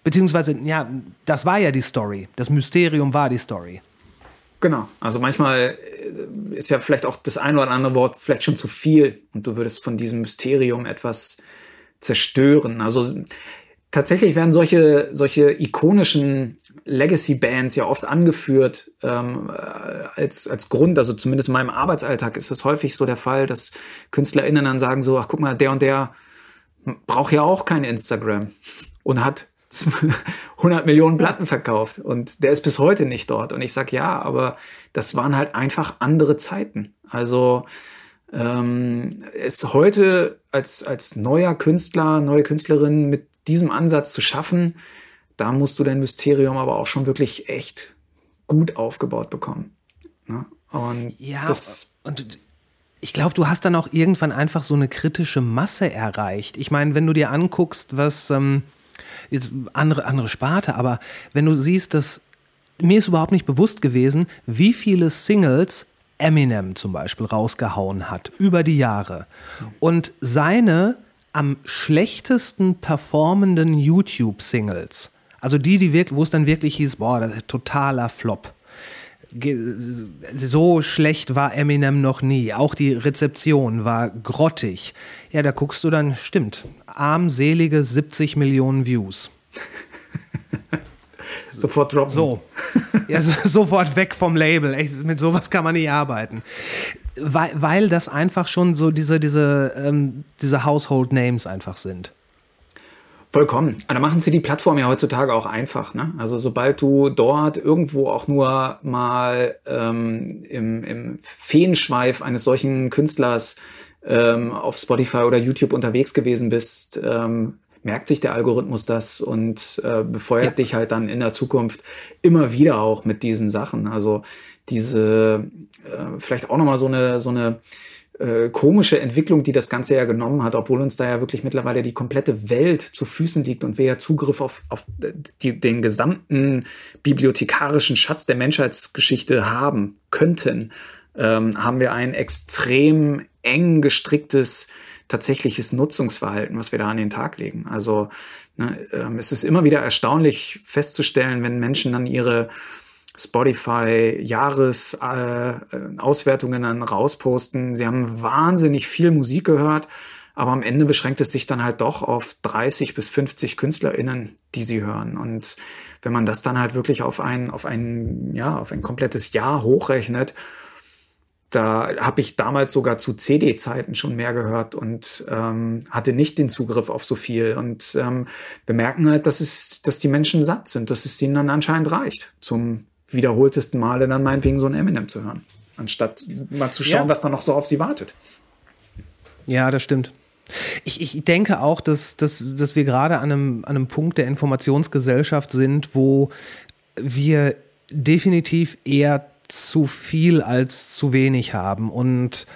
Beziehungsweise, ja, das war ja die Story. Das Mysterium war die Story. Genau. Also manchmal äh, ist ja vielleicht auch das eine oder andere Wort vielleicht schon zu viel und du würdest von diesem Mysterium etwas zerstören. Also tatsächlich werden solche, solche ikonischen Legacy-Bands ja oft angeführt ähm, äh, als, als Grund. Also zumindest in meinem Arbeitsalltag ist das häufig so der Fall, dass KünstlerInnen dann sagen so, ach guck mal, der und der braucht ja auch kein Instagram und hat (laughs) 100 Millionen Platten verkauft und der ist bis heute nicht dort. Und ich sag ja, aber das waren halt einfach andere Zeiten. Also ähm, ist heute als, als neuer Künstler, neue Künstlerin mit diesem Ansatz zu schaffen, da musst du dein Mysterium aber auch schon wirklich echt gut aufgebaut bekommen. Ne? Und ja, das und ich glaube, du hast dann auch irgendwann einfach so eine kritische Masse erreicht. Ich meine, wenn du dir anguckst, was ähm, jetzt andere, andere Sparte, aber wenn du siehst, dass mir ist überhaupt nicht bewusst gewesen, wie viele Singles Eminem zum Beispiel rausgehauen hat über die Jahre. Und seine am schlechtesten performenden YouTube-Singles, also die, die wirklich, wo es dann wirklich hieß, boah, das ist totaler Flop. So schlecht war Eminem noch nie. Auch die Rezeption war grottig. Ja, da guckst du dann, stimmt, armselige 70 Millionen Views. (laughs) Sofort droppen. So. Ja, so- sofort weg vom Label. Echt, mit sowas kann man nicht arbeiten. Weil, weil das einfach schon so diese, diese, ähm, diese Household Names einfach sind. Vollkommen. Aber da machen sie die Plattform ja heutzutage auch einfach. Ne? Also sobald du dort irgendwo auch nur mal ähm, im, im Feenschweif eines solchen Künstlers ähm, auf Spotify oder YouTube unterwegs gewesen bist, ähm, merkt sich der Algorithmus das und äh, befeuert Ja. dich halt dann in der Zukunft immer wieder auch mit diesen Sachen. Also diese äh, vielleicht auch nochmal so eine, so eine äh, komische Entwicklung, die das Ganze ja genommen hat, obwohl uns da ja wirklich mittlerweile die komplette Welt zu Füßen liegt und wir ja Zugriff auf, auf die, den gesamten bibliothekarischen Schatz der Menschheitsgeschichte haben könnten, ähm, haben wir ein extrem eng gestricktes tatsächliches Nutzungsverhalten, was wir da an den Tag legen. Also ne, ähm, es ist immer wieder erstaunlich festzustellen, wenn Menschen dann ihre Spotify Jahresauswertungen äh, dann rausposten. Sie haben wahnsinnig viel Musik gehört, aber am Ende beschränkt es sich dann halt doch auf 30 bis 50 KünstlerInnen, die sie hören. Und wenn man das dann halt wirklich auf ein, auf ein, ja, auf ein komplettes Jahr hochrechnet, da habe ich damals sogar zu CD-Zeiten schon mehr gehört und ähm, hatte nicht den Zugriff auf so viel. Und ähm, wir merken halt, dass, es, dass die Menschen satt sind, dass es ihnen dann anscheinend reicht, zum wiederholtesten Male dann meinetwegen so ein Eminem zu hören. Anstatt mal zu schauen, Ja. was da noch so auf sie wartet. Ja, das stimmt. Ich, ich denke auch, dass, dass, dass wir gerade an einem, an einem Punkt der Informationsgesellschaft sind, wo wir definitiv eher zu viel als zu wenig haben. Und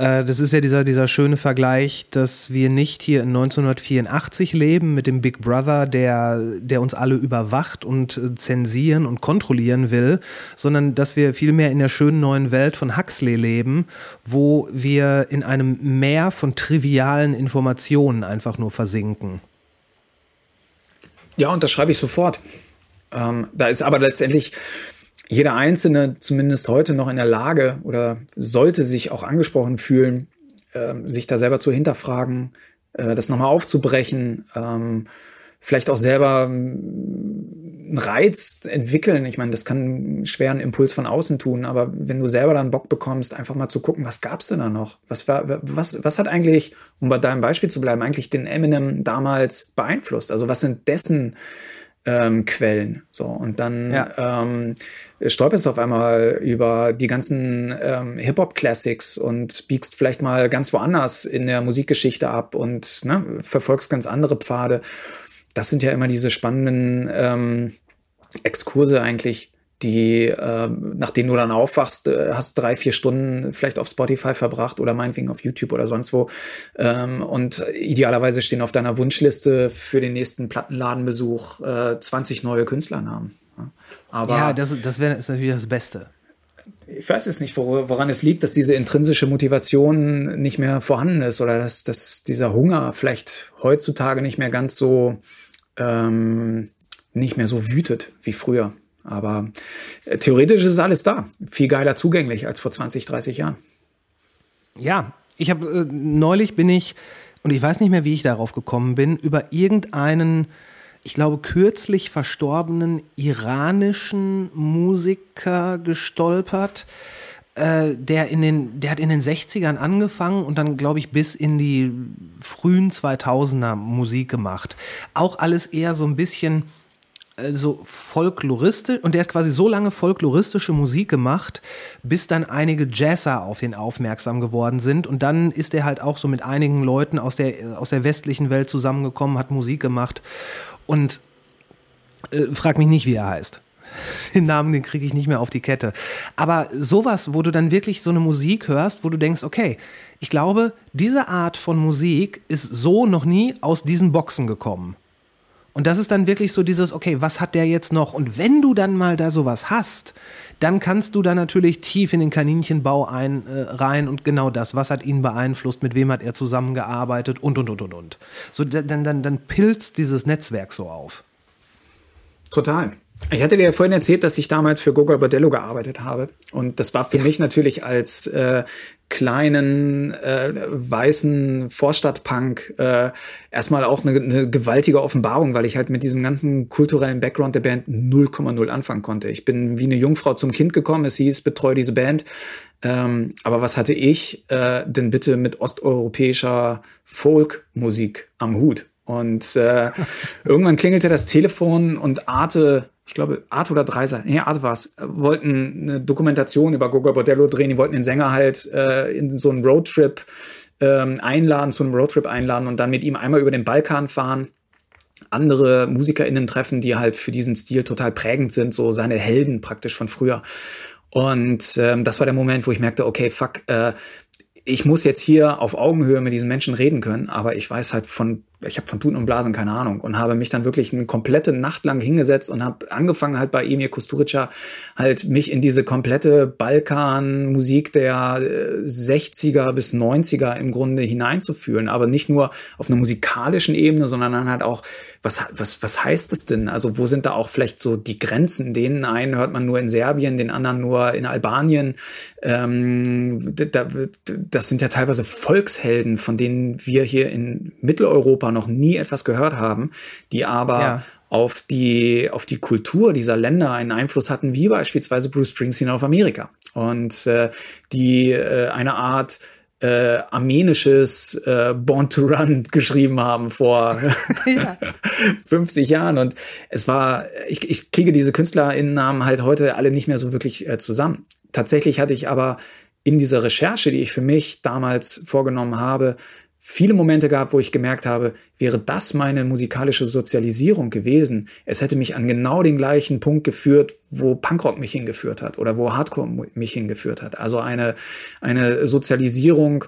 äh, das ist ja dieser, dieser schöne Vergleich, dass wir nicht hier in 1984 leben mit dem Big Brother, der, der uns alle überwacht und äh, zensieren und kontrollieren will, sondern dass wir vielmehr in der schönen neuen Welt von Huxley leben, wo wir in einem Meer von trivialen Informationen einfach nur versinken. Ja, unterschreibe ich sofort. Ähm, da ist aber letztendlich jeder Einzelne zumindest heute noch in der Lage oder sollte sich auch angesprochen fühlen, ähm, sich da selber zu hinterfragen, äh, das nochmal aufzubrechen, ähm, vielleicht auch selber ähm, einen Reiz entwickeln. Ich meine, das kann einen schweren Impuls von außen tun, aber wenn du selber dann Bock bekommst, einfach mal zu gucken, was gab's denn da noch? Was war, was, was hat eigentlich, um bei deinem Beispiel zu bleiben, eigentlich den Eminem damals beeinflusst? Also was sind dessen ähm, Quellen. So, und dann Ja. ähm, stolperst du auf einmal über die ganzen ähm, Hip-Hop-Classics und biegst vielleicht mal ganz woanders in der Musikgeschichte ab und ne, verfolgst ganz andere Pfade. Das sind ja immer diese spannenden ähm, Exkurse eigentlich, die, äh, nach denen du dann aufwachst, äh, hast drei, vier Stunden vielleicht auf Spotify verbracht oder meinetwegen auf YouTube oder sonst wo. Ähm, und idealerweise stehen auf deiner Wunschliste für den nächsten Plattenladenbesuch äh, 20 neue Künstlernamen. Aber ja, das, das wäre ist natürlich das Beste. ich weiß es nicht, wor- woran es liegt, dass diese intrinsische Motivation nicht mehr vorhanden ist oder dass, dass dieser Hunger vielleicht heutzutage nicht mehr ganz so ähm, nicht mehr so wütet wie früher. Aber äh, theoretisch ist alles da. Viel geiler zugänglich als vor 20, 30 Jahren. Ja, ich habe äh, neulich bin ich und ich weiß nicht mehr, wie ich darauf gekommen bin, über irgendeinen, ich glaube kürzlich verstorbenen iranischen Musiker gestolpert. Äh, der in den, der hat in den 60ern angefangen und dann, glaube ich, bis in die frühen 2000er Musik gemacht. Auch alles eher so ein bisschen äh, so folkloristisch und der hat quasi so lange folkloristische Musik gemacht, bis dann einige Jazzer auf ihn aufmerksam geworden sind und dann ist er halt auch so mit einigen Leuten aus der äh, aus der westlichen Welt zusammengekommen, hat Musik gemacht und äh, frag mich nicht, wie er heißt. (laughs) Den Namen, den kriege ich nicht mehr auf die Kette. Aber sowas, wo du dann wirklich so eine Musik hörst, wo du denkst, okay, ich glaube, diese Art von Musik ist so noch nie aus diesen Boxen gekommen. Und das ist dann wirklich so dieses, okay, was hat der jetzt noch? Und wenn du dann mal da sowas hast, dann kannst du da natürlich tief in den Kaninchenbau ein, äh, rein und genau das, was hat ihn beeinflusst, mit wem hat er zusammengearbeitet und, und, und, und, und. So, dann, dann, dann pilzt dieses Netzwerk so auf. Total. Ich hatte dir ja vorhin erzählt, dass ich damals für Gogo Bordello gearbeitet habe. Und das war für mich natürlich als äh, kleinen äh, weißen Vorstadtpunk äh, erstmal auch eine, eine gewaltige Offenbarung, weil ich halt mit diesem ganzen kulturellen Background der Band 0,0 anfangen konnte. Ich bin wie eine Jungfrau zum Kind gekommen. Es hieß, betreue diese Band. Ähm, aber was hatte ich äh, denn bitte mit osteuropäischer Folkmusik am Hut? Und äh, (laughs) irgendwann klingelte das Telefon und Arte ich glaube, Arte oder Dreiser, nee, Arte war es, wollten eine Dokumentation über Gogo Bordello drehen. Die wollten den Sänger halt äh, in so einen Roadtrip ähm, einladen, zu einem Roadtrip einladen und dann mit ihm einmal über den Balkan fahren andere MusikerInnen treffen, die halt für diesen Stil total prägend sind, so seine Helden praktisch von früher. Und ähm, das war der Moment, wo ich merkte, okay, fuck, äh, ich muss jetzt hier auf Augenhöhe mit diesen Menschen reden können, aber ich weiß halt von ich habe von Tuten und Blasen keine Ahnung und habe mich dann wirklich eine komplette Nacht lang hingesetzt und habe angefangen halt bei Emir Kusturica halt mich in diese komplette Balkan-Musik der 60er äh, bis 90er im Grunde hineinzufühlen, aber nicht nur auf einer musikalischen Ebene, sondern dann halt auch, was, was, was heißt das denn? Also wo sind da auch vielleicht so die Grenzen? Den einen hört man nur in Serbien, den anderen nur in Albanien. Ähm, das sind ja teilweise Volkshelden, von denen wir hier in Mitteleuropa noch nie etwas gehört haben, die aber ja. auf, die, auf die Kultur dieser Länder einen Einfluss hatten, wie beispielsweise Bruce Springsteen auf Amerika. Und äh, die äh, eine Art äh, armenisches äh, Born to Run (laughs) geschrieben haben vor (laughs) 50 (laughs) Jahren. Und es war, ich, ich kriege diese KünstlerInnen-Namen halt heute alle nicht mehr so wirklich äh, zusammen. Tatsächlich hatte ich aber in dieser Recherche, die ich für mich damals vorgenommen habe, viele Momente gehabt, wo ich gemerkt habe, wäre das meine musikalische Sozialisierung gewesen, es hätte mich an genau den gleichen Punkt geführt, wo Punkrock mich hingeführt hat oder wo Hardcore mich hingeführt hat. Also eine, eine Sozialisierung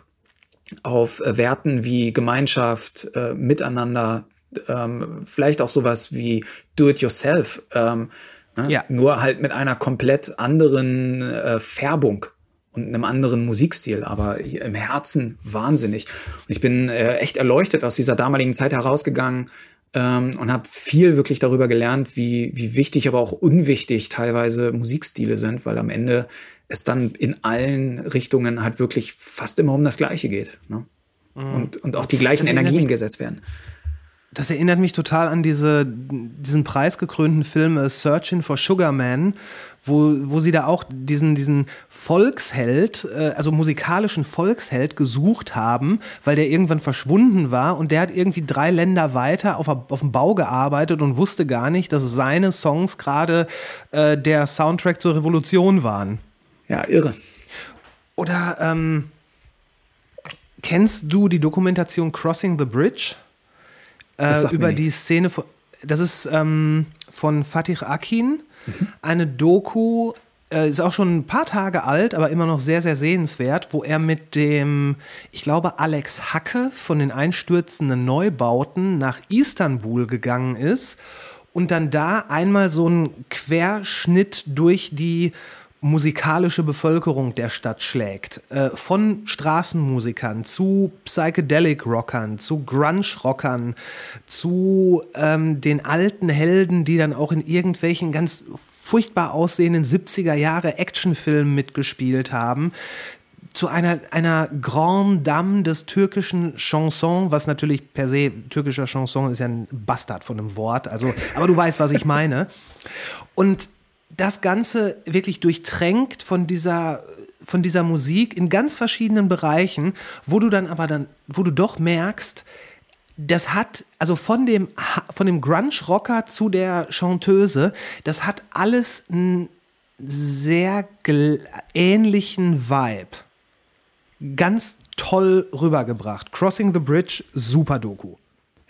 auf Werten wie Gemeinschaft, äh, Miteinander, ähm, vielleicht auch sowas wie Do-it-yourself, ähm, ne? ja. nur halt mit einer komplett anderen äh, Färbung und einem anderen Musikstil, aber im Herzen wahnsinnig. Und ich bin äh, echt erleuchtet aus dieser damaligen Zeit herausgegangen ähm, und habe viel wirklich darüber gelernt, wie, wie wichtig, aber auch unwichtig teilweise Musikstile sind, weil am Ende es dann in allen Richtungen halt wirklich fast immer um das Gleiche geht. Ne? Mhm. Und, und auch die gleichen Energien gesetzt werden. Das erinnert mich total an diese, diesen preisgekrönten Film A Searching for Sugar Man, wo, wo sie da auch diesen, diesen Volksheld, äh, also musikalischen Volksheld gesucht haben, weil der irgendwann verschwunden war und der hat irgendwie drei Länder weiter auf, auf dem Bau gearbeitet und wusste gar nicht, dass seine Songs gerade äh, der Soundtrack zur Revolution waren. Ja, irre. Oder ähm, kennst du die Dokumentation Crossing the Bridge? Äh, über die Szene von, das ist ähm, von Fatih Akin, mhm. eine Doku, äh, ist auch schon ein paar Tage alt, aber immer noch sehr, sehr sehenswert, wo er mit dem, ich glaube, Alex Hacke von den einstürzenden Neubauten nach Istanbul gegangen ist und dann da einmal so einen Querschnitt durch die musikalische Bevölkerung der Stadt schlägt. Äh, von Straßenmusikern zu Psychedelic-Rockern, zu Grunge-Rockern, zu ähm, den alten Helden, die dann auch in irgendwelchen ganz furchtbar aussehenden 70er Jahre Actionfilmen mitgespielt haben, zu einer, einer Grande Dame des türkischen Chanson, was natürlich per se türkischer Chanson ist ja ein Bastard von einem Wort, also, aber du weißt, was ich meine. Und das Ganze wirklich durchtränkt von dieser, von dieser Musik in ganz verschiedenen Bereichen, wo du dann aber dann, wo du doch merkst, das hat, also von dem, von dem Grunge-Rocker zu der Chanteuse, das hat alles einen sehr ähnlichen Vibe. Ganz toll rübergebracht. Crossing the Bridge, super Doku.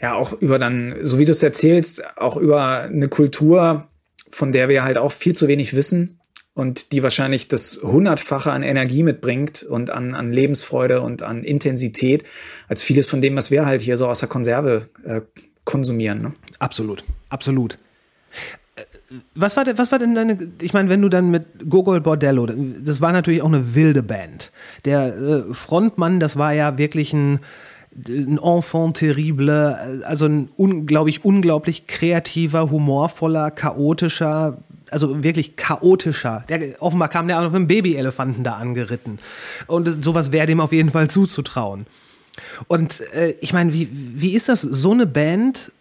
Ja, auch über dann, so wie du es erzählst, auch über eine Kultur, von der wir halt auch viel zu wenig wissen und die wahrscheinlich das Hundertfache an Energie mitbringt und an, an Lebensfreude und an Intensität als vieles von dem, was wir halt hier so aus der Konserve äh, konsumieren. Ne? Absolut, absolut. Äh, was war, denn, was war denn deine, ich meine, wenn du dann mit Gogol Bordello, das war natürlich auch eine wilde Band. Der äh, Frontmann, das war ja wirklich ein, ein Enfant terrible, also ein unglaublich, unglaublich kreativer, humorvoller, chaotischer, also wirklich chaotischer. Der, offenbar kam der auch noch mit einem Babyelefanten da angeritten. Und sowas wäre dem auf jeden Fall zuzutrauen. Und äh, ich meine, wie, wie ist das, so eine Band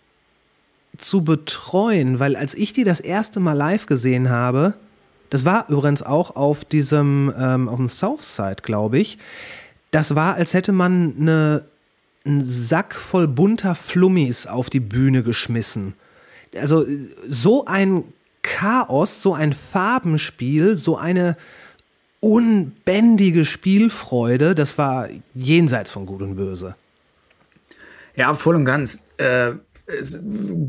zu betreuen? Weil als ich die das erste Mal live gesehen habe, das war übrigens auch auf diesem, ähm, auf dem Southside, glaube ich, das war, als hätte man eine, einen Sack voll bunter Flummis auf die Bühne geschmissen. Also so ein Chaos, so ein Farbenspiel, so eine unbändige Spielfreude, das war jenseits von Gut und Böse. Ja, voll und ganz. Äh,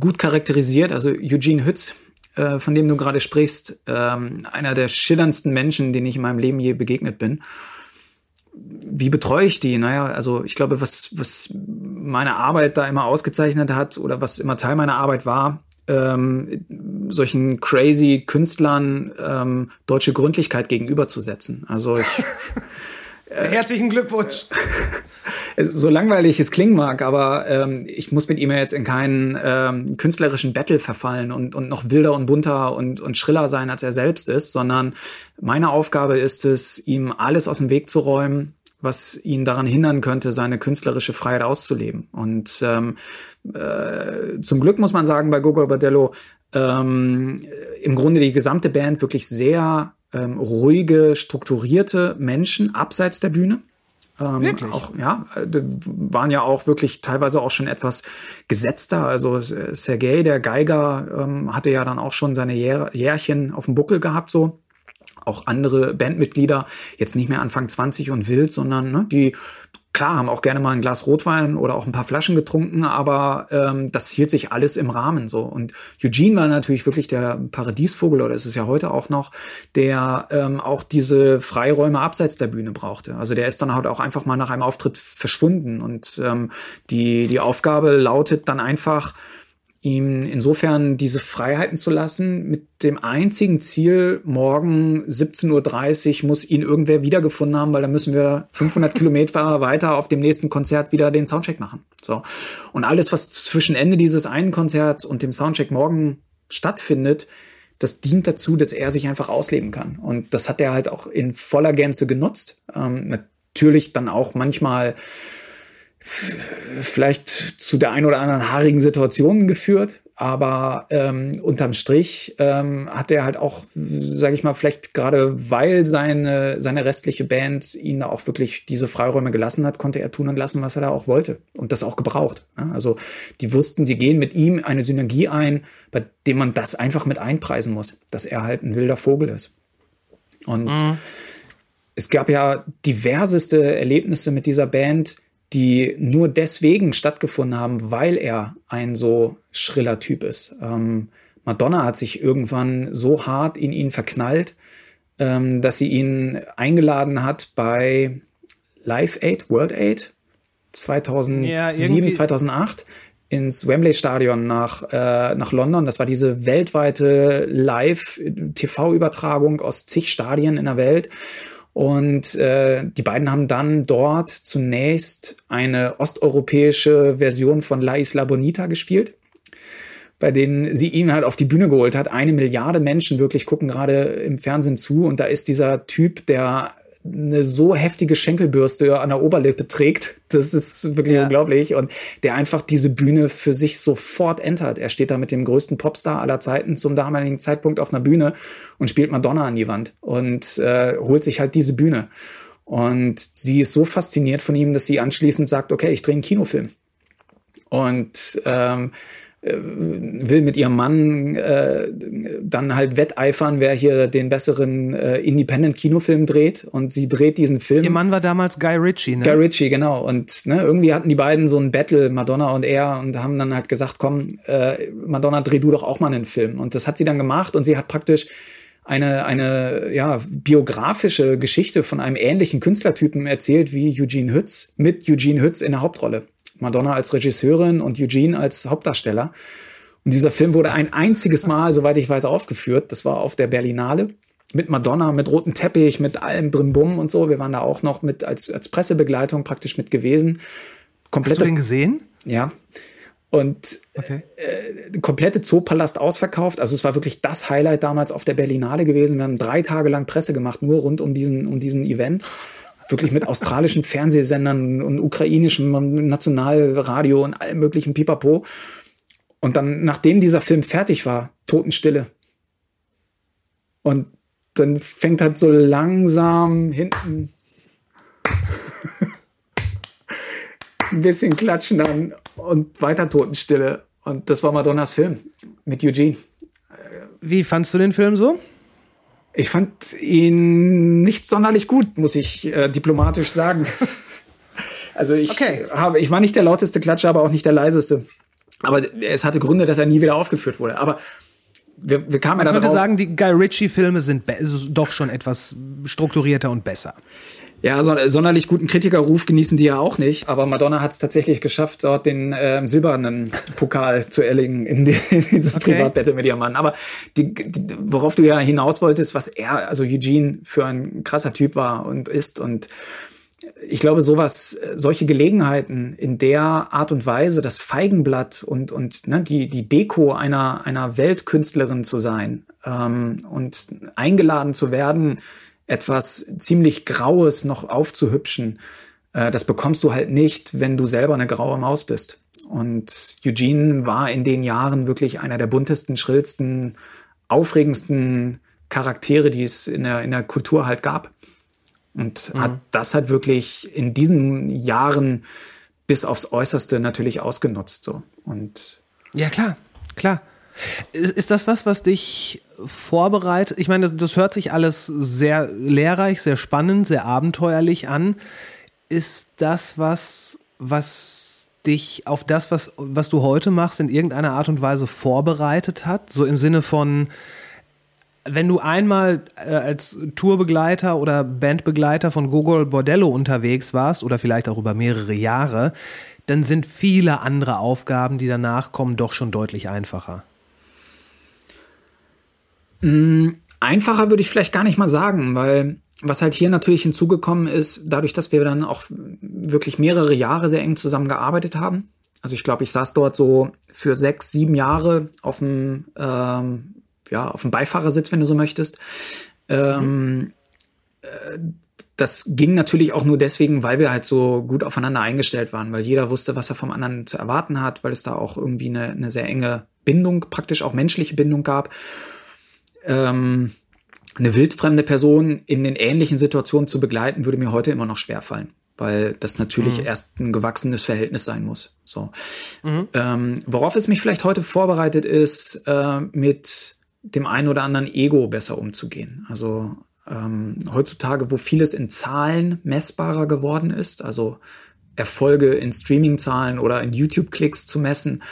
gut charakterisiert. Also Eugene Hütz, äh, von dem du gerade sprichst, ähm, einer der schillerndsten Menschen, denen ich in meinem Leben je begegnet bin. Wie betreue ich die? Naja, also ich glaube, was, was meine Arbeit da immer ausgezeichnet hat oder was immer Teil meiner Arbeit war, ähm, solchen crazy Künstlern ähm, deutsche Gründlichkeit gegenüberzusetzen. Also ich, (laughs) Herzlichen Glückwunsch. (laughs) so langweilig es klingen mag, aber ähm, ich muss mit ihm ja jetzt in keinen ähm, künstlerischen Battle verfallen und, und noch wilder und bunter und, und schriller sein, als er selbst ist, sondern meine Aufgabe ist es, ihm alles aus dem Weg zu räumen, was ihn daran hindern könnte, seine künstlerische Freiheit auszuleben. Und ähm, äh, zum Glück muss man sagen, bei Gogo Badello ähm, im Grunde die gesamte Band wirklich sehr ähm, ruhige, strukturierte Menschen abseits der Bühne. Ähm, wirklich? Auch, ja, waren ja auch wirklich teilweise auch schon etwas gesetzter. Also Sergei, der Geiger, ähm, hatte ja dann auch schon seine Jähr Jährchen auf dem Buckel gehabt, so auch andere Bandmitglieder, jetzt nicht mehr Anfang 20 und wild, sondern ne, die klar, haben auch gerne mal ein Glas Rotwein oder auch ein paar Flaschen getrunken, aber ähm, das hielt sich alles im Rahmen so. Und Eugene war natürlich wirklich der Paradiesvogel, oder ist es ja heute auch noch, der ähm, auch diese Freiräume abseits der Bühne brauchte. Also der ist dann halt auch einfach mal nach einem Auftritt verschwunden. Und ähm, die, die Aufgabe lautet dann einfach, ihm insofern diese Freiheiten zu lassen, mit dem einzigen Ziel, morgen 17.30 Uhr muss ihn irgendwer wiedergefunden haben, weil dann müssen wir 500 Kilometer (laughs) weiter auf dem nächsten Konzert wieder den Soundcheck machen. So. Und alles, was zwischen Ende dieses einen Konzerts und dem Soundcheck morgen stattfindet, das dient dazu, dass er sich einfach ausleben kann. Und das hat er halt auch in voller Gänze genutzt. Ähm, natürlich dann auch manchmal vielleicht zu der ein oder anderen haarigen Situation geführt, aber ähm, unterm Strich ähm, hat er halt auch, sage ich mal, vielleicht gerade weil seine, seine restliche Band ihn da auch wirklich diese Freiräume gelassen hat, konnte er tun und lassen, was er da auch wollte und das auch gebraucht. Ja? Also die wussten, die gehen mit ihm eine Synergie ein, bei dem man das einfach mit einpreisen muss, dass er halt ein wilder Vogel ist. Und mhm. es gab ja diverseste Erlebnisse mit dieser Band, die nur deswegen stattgefunden haben, weil er ein so schriller Typ ist. Ähm, Madonna hat sich irgendwann so hart in ihn verknallt, ähm, dass sie ihn eingeladen hat bei Live Aid, World Aid 2007, ja, 2008 ins Wembley Stadion nach, äh, nach London. Das war diese weltweite Live-TV-Übertragung aus zig Stadien in der Welt. Und äh, die beiden haben dann dort zunächst eine osteuropäische Version von La Isla Bonita gespielt, bei denen sie ihn halt auf die Bühne geholt hat. Eine Milliarde Menschen wirklich gucken gerade im Fernsehen zu und da ist dieser Typ, der eine so heftige Schenkelbürste an der Oberlippe trägt. Das ist wirklich ja. unglaublich. Und der einfach diese Bühne für sich sofort entert. Er steht da mit dem größten Popstar aller Zeiten zum damaligen Zeitpunkt auf einer Bühne und spielt Madonna an die Wand und äh, holt sich halt diese Bühne. Und sie ist so fasziniert von ihm, dass sie anschließend sagt, okay, ich drehe einen Kinofilm. Und ähm, äh, will mit ihrem Mann äh, dann halt wetteifern, wer hier den besseren äh, Independent-Kinofilm dreht. Und sie dreht diesen Film. Ihr Mann war damals Guy Ritchie, ne? Guy Ritchie, genau. Und ne, irgendwie hatten die beiden so ein Battle, Madonna und er, und haben dann halt gesagt, komm, äh, Madonna, dreh du doch auch mal einen Film. Und das hat sie dann gemacht und sie hat praktisch eine, eine ja, biografische Geschichte von einem ähnlichen Künstlertypen erzählt wie Eugene Hütz mit Eugene Hütz in der Hauptrolle. Madonna als Regisseurin und Eugene als Hauptdarsteller. Und dieser Film wurde ein einziges Mal, soweit ich weiß, aufgeführt. Das war auf der Berlinale mit Madonna, mit rotem Teppich, mit allem Brimbum und so. Wir waren da auch noch mit als, als Pressebegleitung praktisch mit gewesen. Komplett. Hast du den gesehen? Ja. Und Okay. äh, komplette Zoopalast ausverkauft. Also es war wirklich das Highlight damals auf der Berlinale gewesen. Wir haben drei Tage lang Presse gemacht, nur rund um diesen, um diesen Event. Wirklich mit australischen Fernsehsendern und ukrainischem Nationalradio und allem möglichen Pipapo. Und dann, nachdem dieser Film fertig war, Totenstille. Und dann fängt halt so langsam hinten (laughs) ein bisschen Klatschen an und weiter Totenstille. Und das war Madonnas Film mit Eugene. Wie fandst du den Film so? Ich fand ihn nicht sonderlich gut, muss ich äh, diplomatisch sagen. (laughs) also ich, Okay. habe, ich war nicht der lauteste Klatscher, aber auch nicht der leiseste. Aber es hatte Gründe, dass er nie wieder aufgeführt wurde. Aber wir, wir kamen ja Ich würde darauf. sagen, die Guy Ritchie-Filme sind doch schon etwas strukturierter und besser. Ja, so, sonderlich guten Kritikerruf genießen die ja auch nicht. Aber Madonna hat es tatsächlich geschafft, dort den ähm, silbernen Pokal zu erlegen in, die, (laughs) in diesem Okay. Privatbattle mit ihrem Mann. Aber die, die, worauf du ja hinaus wolltest, was er, also Eugene, für ein krasser Typ war und ist. Und ich glaube, sowas, äh, solche Gelegenheiten in der Art und Weise, das Feigenblatt und, und ne, die, die Deko einer, einer Weltkünstlerin zu sein ähm, und eingeladen zu werden, etwas ziemlich Graues noch aufzuhübschen, äh, das bekommst du halt nicht, wenn du selber eine graue Maus bist. Und Eugene war in den Jahren wirklich einer der buntesten, schrillsten, aufregendsten Charaktere, die es in der, in der Kultur halt gab. Und hat das halt wirklich in diesen Jahren bis aufs Äußerste natürlich ausgenutzt. So. Und Ja, klar, klar. Ist, ist das was, was dich vorbereitet? Ich meine, das, das hört sich alles sehr lehrreich, sehr spannend, sehr abenteuerlich an. Ist das was, was dich auf das, was, was du heute machst, in irgendeiner Art und Weise vorbereitet hat? So im Sinne von, wenn du einmal äh, als Tourbegleiter oder Bandbegleiter von Gogol Bordello unterwegs warst oder vielleicht auch über mehrere Jahre, dann sind viele andere Aufgaben, die danach kommen, doch schon deutlich einfacher. Einfacher würde ich vielleicht gar nicht mal sagen, weil was halt hier natürlich hinzugekommen ist, dadurch, dass wir dann auch wirklich mehrere Jahre sehr eng zusammengearbeitet haben. Also ich glaube, ich saß dort so für sechs, sieben Jahre auf dem, ähm, ja, auf dem Beifahrersitz, wenn du so möchtest. Ähm, äh, das ging natürlich auch nur deswegen, weil wir halt so gut aufeinander eingestellt waren, weil jeder wusste, was er vom anderen zu erwarten hat, weil es da auch irgendwie eine, eine sehr enge Bindung, praktisch auch menschliche Bindung gab ähm, eine wildfremde Person in den ähnlichen Situationen zu begleiten, würde mir heute immer noch schwerfallen, weil das natürlich erst ein gewachsenes Verhältnis sein muss. So. Ähm, worauf es mich vielleicht heute vorbereitet ist, äh, mit dem einen oder anderen Ego besser umzugehen. Also ähm, heutzutage, wo vieles in Zahlen messbarer geworden ist, also Erfolge in Streaming-Zahlen oder in YouTube-Klicks zu messen,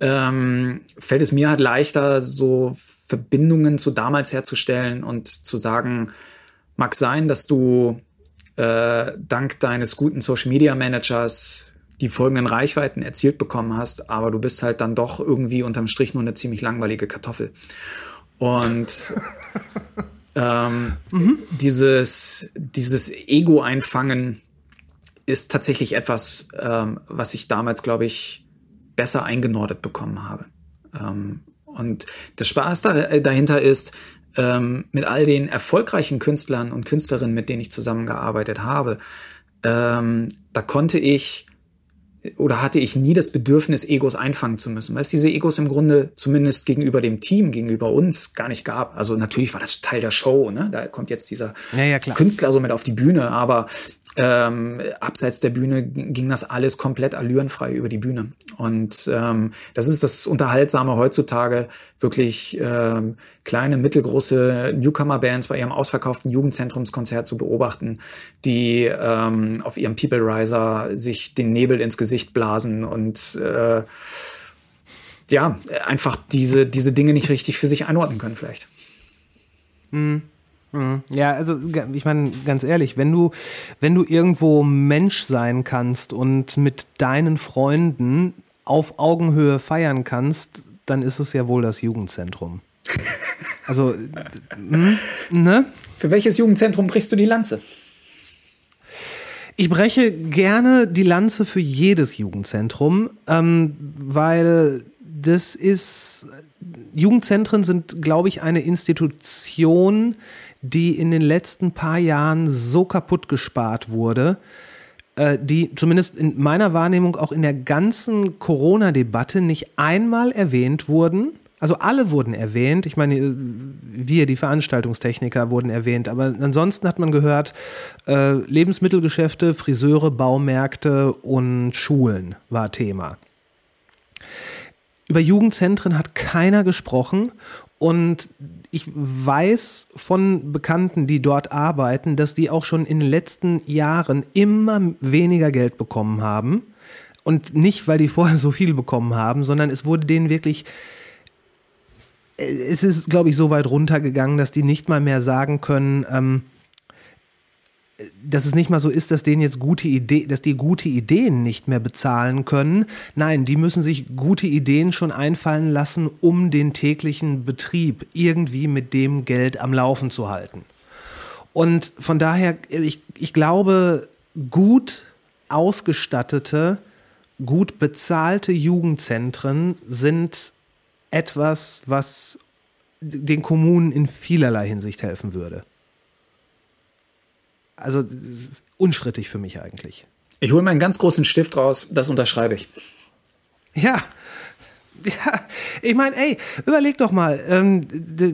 ähm, fällt es mir halt leichter, so Verbindungen zu damals herzustellen und zu sagen, mag sein, dass du äh, dank deines guten Social Media Managers die folgenden Reichweiten erzielt bekommen hast, aber du bist halt dann doch irgendwie unterm Strich nur eine ziemlich langweilige Kartoffel. Und (laughs) ähm, dieses, dieses Ego einfangen ist tatsächlich etwas, ähm, was ich damals, glaube ich, besser eingenordet bekommen habe. Ähm, und das Spaß äh, dahinter ist, ähm, mit all den erfolgreichen Künstlern und Künstlerinnen, mit denen ich zusammengearbeitet habe, ähm, da konnte ich oder hatte ich nie das Bedürfnis, Egos einfangen zu müssen, weil es diese Egos im Grunde zumindest gegenüber dem Team, gegenüber uns gar nicht gab. Also natürlich war das Teil der Show, ne? Da kommt jetzt dieser Ja, ja. Künstler so mit auf die Bühne, aber ähm, abseits der Bühne ging das alles komplett allürenfrei über die Bühne. Und ähm, das ist das Unterhaltsame heutzutage, wirklich ähm, kleine, mittelgroße Newcomer-Bands bei ihrem ausverkauften Jugendzentrumskonzert zu beobachten, die ähm, auf ihrem People Riser sich den Nebel ins Gesicht blasen und äh, ja, einfach diese, diese Dinge nicht richtig für sich einordnen können vielleicht. Ja, also ich meine, ganz ehrlich, wenn du, wenn du irgendwo Mensch sein kannst und mit deinen Freunden auf Augenhöhe feiern kannst, dann ist es ja wohl das Jugendzentrum. (laughs) Also, hm, ne? Für welches Jugendzentrum brichst du die Lanze? Ich breche gerne die Lanze für jedes Jugendzentrum, ähm, weil das ist, Jugendzentren sind, glaube ich, eine Institution, die in den letzten paar Jahren so kaputt gespart wurde, äh, die zumindest in meiner Wahrnehmung auch in der ganzen Corona-Debatte nicht einmal erwähnt wurden. Also alle wurden erwähnt. Ich meine, äh, wir, die Veranstaltungstechniker, wurden erwähnt. Aber ansonsten hat man gehört, äh, Lebensmittelgeschäfte, Friseure, Baumärkte und Schulen war Thema. Über Jugendzentren hat keiner gesprochen und ich weiß von Bekannten, die dort arbeiten, dass die auch schon in den letzten Jahren immer weniger Geld bekommen haben. Und nicht, weil die (laughs) vorher so viel bekommen haben, sondern es wurde denen wirklich es ist, glaube ich, so weit runtergegangen, dass die nicht mal mehr sagen können, ähm, dass es nicht mal so ist, dass denen jetzt gute Ideen, dass die gute Ideen nicht mehr bezahlen können. Nein, die müssen sich gute Ideen schon einfallen lassen, um den täglichen Betrieb irgendwie mit dem Geld am Laufen zu halten. Und von daher, ich, ich glaube, gut ausgestattete, gut bezahlte Jugendzentren sind etwas, was den Kommunen in vielerlei Hinsicht helfen würde. Also unstrittig für mich eigentlich. Ich hole meinen ganz großen Stift raus, das unterschreibe ich. Ja, (laughs) ja, ich meine, ey, überleg doch mal, ähm,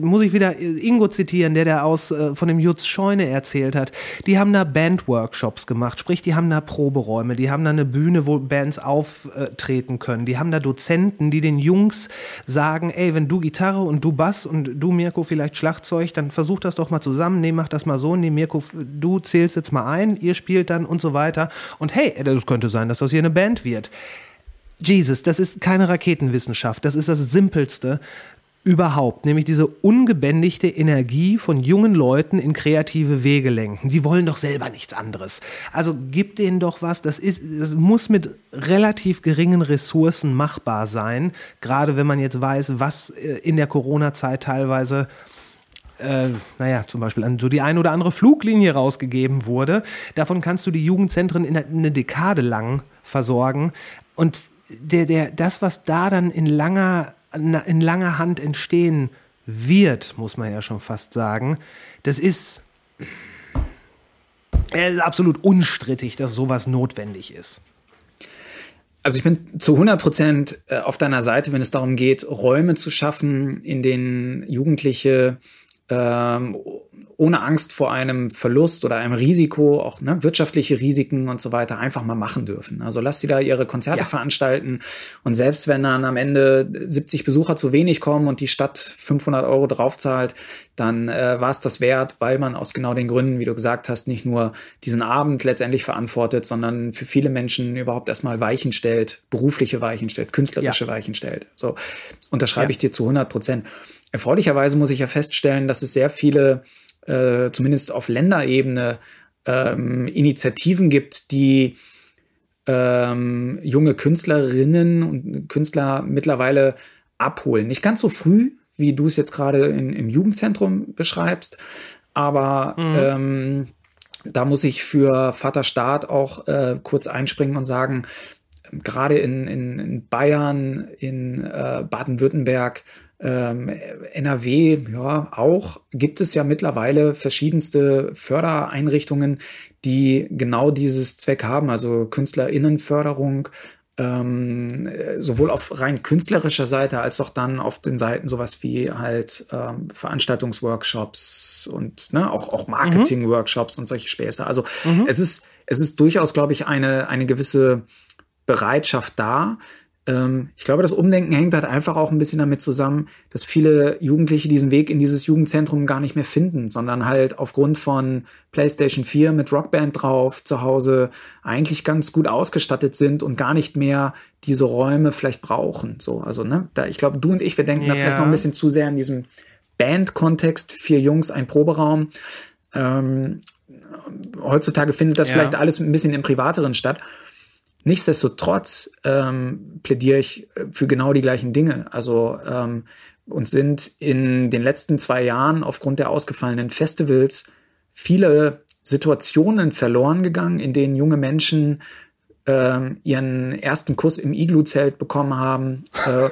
muss ich wieder Ingo zitieren, der da aus äh, von dem Jutz Scheune erzählt hat. Die haben da Bandworkshops gemacht, sprich, die haben da Proberäume, die haben da eine Bühne, wo Bands auftreten können. Die haben da Dozenten, die den Jungs sagen, ey, wenn du Gitarre und du Bass und du Mirko vielleicht Schlagzeug, dann versuch das doch mal zusammen, nee, mach das mal so, nee, Mirko, du zählst jetzt mal ein, ihr spielt dann und so weiter. Und hey, das könnte sein, dass das hier eine Band wird. Jesus, das ist keine Raketenwissenschaft, das ist das Simpelste überhaupt, nämlich diese ungebändigte Energie von jungen Leuten in kreative Wege lenken. Die wollen doch selber nichts anderes. Also gib denen doch was, das, ist, das muss mit relativ geringen Ressourcen machbar sein, gerade wenn man jetzt weiß, was äh, in der Corona-Zeit teilweise äh, naja, zum Beispiel an so die ein oder andere Fluglinie rausgegeben wurde. Davon kannst du die Jugendzentren in eine Dekade lang versorgen. Und der, der, das, was da dann in langer, in langer Hand entstehen wird, muss man ja schon fast sagen, das ist, ist absolut unstrittig, dass sowas notwendig ist. Also ich bin zu 100 Prozent äh, auf deiner Seite, wenn es darum geht, Räume zu schaffen, in denen Jugendliche ähm, ohne Angst vor einem Verlust oder einem Risiko, auch ne, wirtschaftliche Risiken und so weiter, einfach mal machen dürfen. Also lass sie da ihre Konzerte ja. veranstalten und selbst wenn dann am Ende 70 Besucher zu wenig kommen und die Stadt 500 Euro draufzahlt, dann äh, war es das wert, weil man aus genau den Gründen, wie du gesagt hast, nicht nur diesen Abend letztendlich verantwortet, sondern für viele Menschen überhaupt erstmal Weichen stellt, berufliche Weichen stellt, künstlerische ja. Weichen stellt. So unterschreibe ja. ich dir zu 100 Prozent. Erfreulicherweise muss ich ja feststellen, dass es sehr viele äh, zumindest auf Länderebene ähm, Initiativen gibt, die ähm, junge Künstlerinnen und Künstler mittlerweile abholen. Nicht ganz so früh, wie du es jetzt gerade im Jugendzentrum beschreibst, aber mhm. ähm, da muss ich für Vater Staat auch äh, kurz einspringen und sagen, gerade in, in, in Bayern, in äh, Baden-Württemberg, ähm, NRW, ja, auch gibt es ja mittlerweile verschiedenste Fördereinrichtungen, die genau dieses Zweck haben, also KünstlerInnenförderung, ähm, sowohl auf rein künstlerischer Seite als auch dann auf den Seiten sowas wie halt ähm, Veranstaltungsworkshops und ne, auch, auch Marketingworkshops mhm. und solche Späße. Also mhm. es ist, es ist durchaus, glaube ich, eine, eine gewisse Bereitschaft da, ich glaube, das Umdenken hängt halt einfach auch ein bisschen damit zusammen, dass viele Jugendliche diesen Weg in dieses Jugendzentrum gar nicht mehr finden, sondern halt aufgrund von PlayStation 4 mit Rockband drauf zu Hause eigentlich ganz gut ausgestattet sind und gar nicht mehr diese Räume vielleicht brauchen. So, also, ne, da, ich glaube, du und ich, wir denken ja. da vielleicht noch ein bisschen zu sehr in diesem Band-Kontext, vier Jungs, ein Proberaum. Ähm, heutzutage findet das ja. vielleicht alles ein bisschen im Privateren statt. Nichtsdestotrotz ähm, plädiere ich äh, für genau die gleichen Dinge. Also ähm, uns sind in den letzten zwei Jahren aufgrund der ausgefallenen Festivals viele Situationen verloren gegangen, in denen junge Menschen ähm, ihren ersten Kuss im Iglu-Zelt bekommen haben, äh,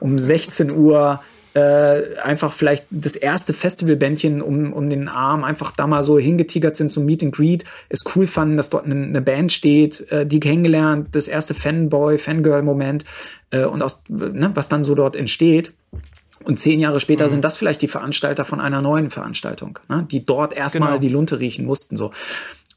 um 16 Uhr äh, einfach vielleicht das erste Festivalbändchen um, um den Arm einfach da mal so hingetigert sind zum Meet and Greet, es cool fanden, dass dort eine, eine Band steht, äh, die kennengelernt, das erste Fanboy, Fangirl-Moment äh, und aus, ne, was dann so dort entsteht. Und zehn Jahre später mhm. sind das vielleicht die Veranstalter von einer neuen Veranstaltung, ne, die dort erstmal genau. die Lunte riechen mussten. So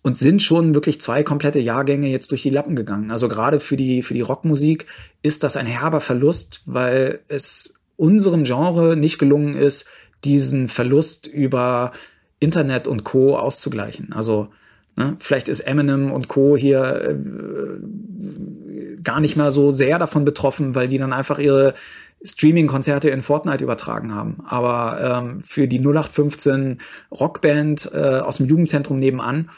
und sind schon wirklich zwei komplette Jahrgänge jetzt durch die Lappen gegangen. Also gerade für die, für die Rockmusik ist das ein herber Verlust, weil es unserem Genre nicht gelungen ist, diesen Verlust über Internet und Co. auszugleichen. Also ne, vielleicht ist Eminem und Co. hier äh, gar nicht mehr so sehr davon betroffen, weil die dann einfach ihre Streaming-Konzerte in Fortnite übertragen haben. Aber ähm, für die 0815 Rockband äh, aus dem Jugendzentrum nebenan,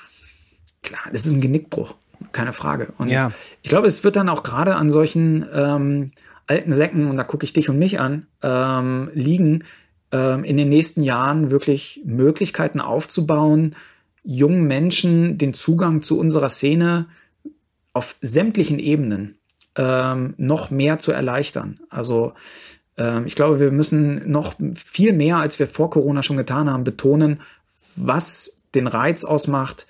klar, das ist ein Genickbruch, keine Frage. Und ja. ich glaube, es wird dann auch gerade an solchen ähm, alten Säcken, und da gucke ich dich und mich an, ähm, liegen, ähm, in den nächsten Jahren wirklich Möglichkeiten aufzubauen, jungen Menschen den Zugang zu unserer Szene auf sämtlichen Ebenen ähm, noch mehr zu erleichtern. Also ähm, ich glaube, wir müssen noch viel mehr, als wir vor Corona schon getan haben, betonen, was den Reiz ausmacht,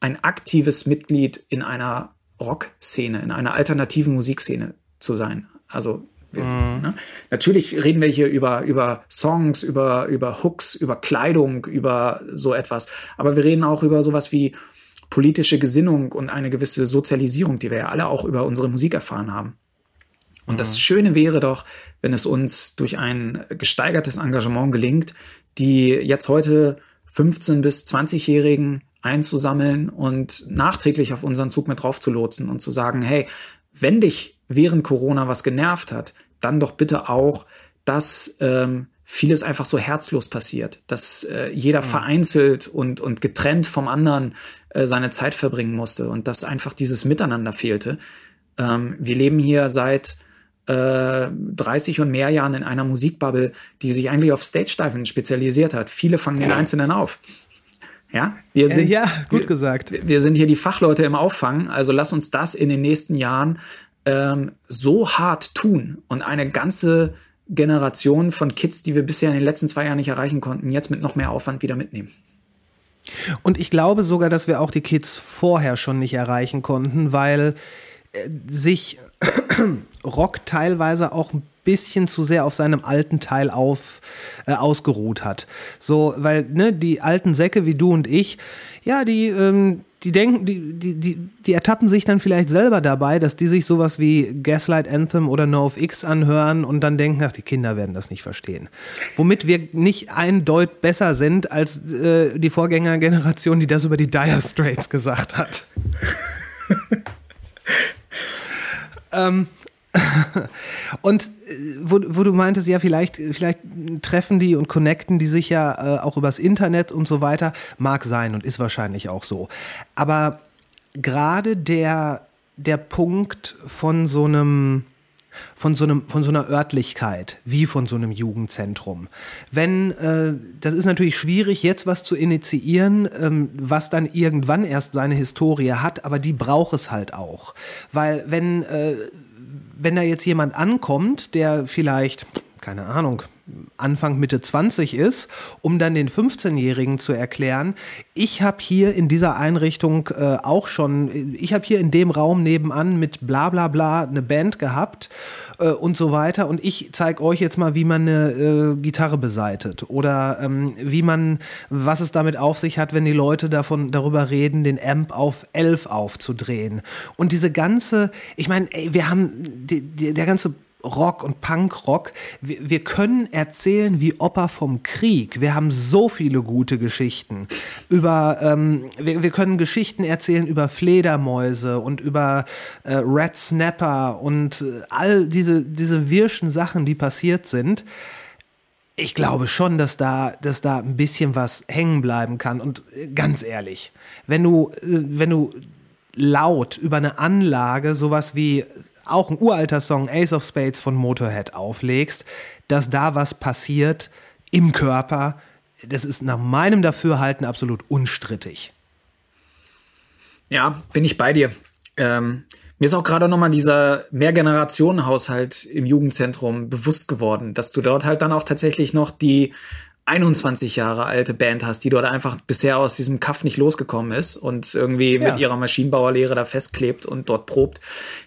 ein aktives Mitglied in einer Rockszene, in einer alternativen Musikszene zu sein. Also wir, mhm. ne? Natürlich reden wir hier über, über Songs, über, über Hooks, über Kleidung, über so etwas. Aber wir reden auch über sowas wie politische Gesinnung und eine gewisse Sozialisierung, die wir ja alle auch über unsere Musik erfahren haben. Und mhm. das Schöne wäre doch, wenn es uns durch ein gesteigertes Engagement gelingt, die jetzt heute 15- bis 20-Jährigen einzusammeln und nachträglich auf unseren Zug mit drauf zu lotsen und zu sagen, hey, wenn dich während Corona was genervt hat, dann doch bitte auch, dass ähm, vieles einfach so herzlos passiert, dass äh, jeder mhm. vereinzelt und, und getrennt vom anderen äh, seine Zeit verbringen musste und dass einfach dieses Miteinander fehlte. Ähm, wir leben hier seit äh, 30 und mehr Jahren in einer Musikbubble, die sich eigentlich auf Stage-Diven spezialisiert hat. Viele fangen den Einzelnen auf. Ja, wir äh, sind, ja, gut gesagt. Wir, wir sind hier die Fachleute im Auffangen, also lass uns das in den nächsten Jahren ähm, so hart tun und eine ganze Generation von Kids, die wir bisher in den letzten zwei Jahren nicht erreichen konnten, jetzt mit noch mehr Aufwand wieder mitnehmen. Und ich glaube sogar, dass wir auch die Kids vorher schon nicht erreichen konnten, weil äh, sich (coughs) Rock teilweise auch ein bisschen zu sehr auf seinem alten Teil auf, äh, ausgeruht hat. So, weil, ne, die alten Säcke wie du und ich, ja, die, ähm, die denken, die, die, die, die ertappen sich dann vielleicht selber dabei, dass die sich sowas wie Gaslight Anthem oder No of X anhören und dann denken, ach, die Kinder werden das nicht verstehen. Womit wir nicht eindeutig besser sind als äh, die Vorgängergeneration, die das über die Dire Straits gesagt hat. (laughs) ähm, (laughs) und äh, wo, wo, du meintest, ja, vielleicht, vielleicht treffen die und connecten die sich ja äh, auch übers Internet und so weiter, mag sein und ist wahrscheinlich auch so. Aber gerade der, der Punkt von so einem, von so, einem, von so einer Örtlichkeit, wie von so einem Jugendzentrum. Wenn, äh, das ist natürlich schwierig, jetzt was zu initiieren, ähm, was dann irgendwann erst seine Historie hat, aber die braucht es halt auch. Weil wenn, äh, wenn da jetzt jemand ankommt, der vielleicht, keine Ahnung, Anfang Mitte 20 ist, um dann den 15-Jährigen zu erklären, ich habe hier in dieser Einrichtung äh, auch schon, ich habe hier in dem Raum nebenan mit bla bla bla eine Band gehabt äh, und so weiter und ich zeige euch jetzt mal, wie man eine äh, Gitarre beseitet oder ähm, wie man, was es damit auf sich hat, wenn die Leute davon darüber reden, den Amp auf 11 aufzudrehen. Und diese ganze, ich meine, wir haben die, die, der ganze Rock und Punkrock. Wir, wir können erzählen wie Opa vom Krieg. Wir haben so viele gute Geschichten. Über, ähm, wir, wir können Geschichten erzählen über Fledermäuse und über äh, Red Snapper und äh, all diese, diese wirschen Sachen, die passiert sind. Ich glaube schon, dass da, dass da ein bisschen was hängen bleiben kann. Und äh, ganz ehrlich, wenn du, äh, wenn du laut über eine Anlage sowas wie auch ein uralter Song Ace of Spades von Motorhead auflegst, dass da was passiert im Körper, das ist nach meinem Dafürhalten absolut unstrittig. Ja, bin ich bei dir. Ähm, mir ist auch gerade nochmal dieser Mehrgenerationenhaushalt im Jugendzentrum bewusst geworden, dass du dort halt dann auch tatsächlich noch die 21 Jahre alte Band hast, die dort einfach bisher aus diesem Kaff nicht losgekommen ist und irgendwie Ja. mit ihrer Maschinenbauerlehre da festklebt und dort probt,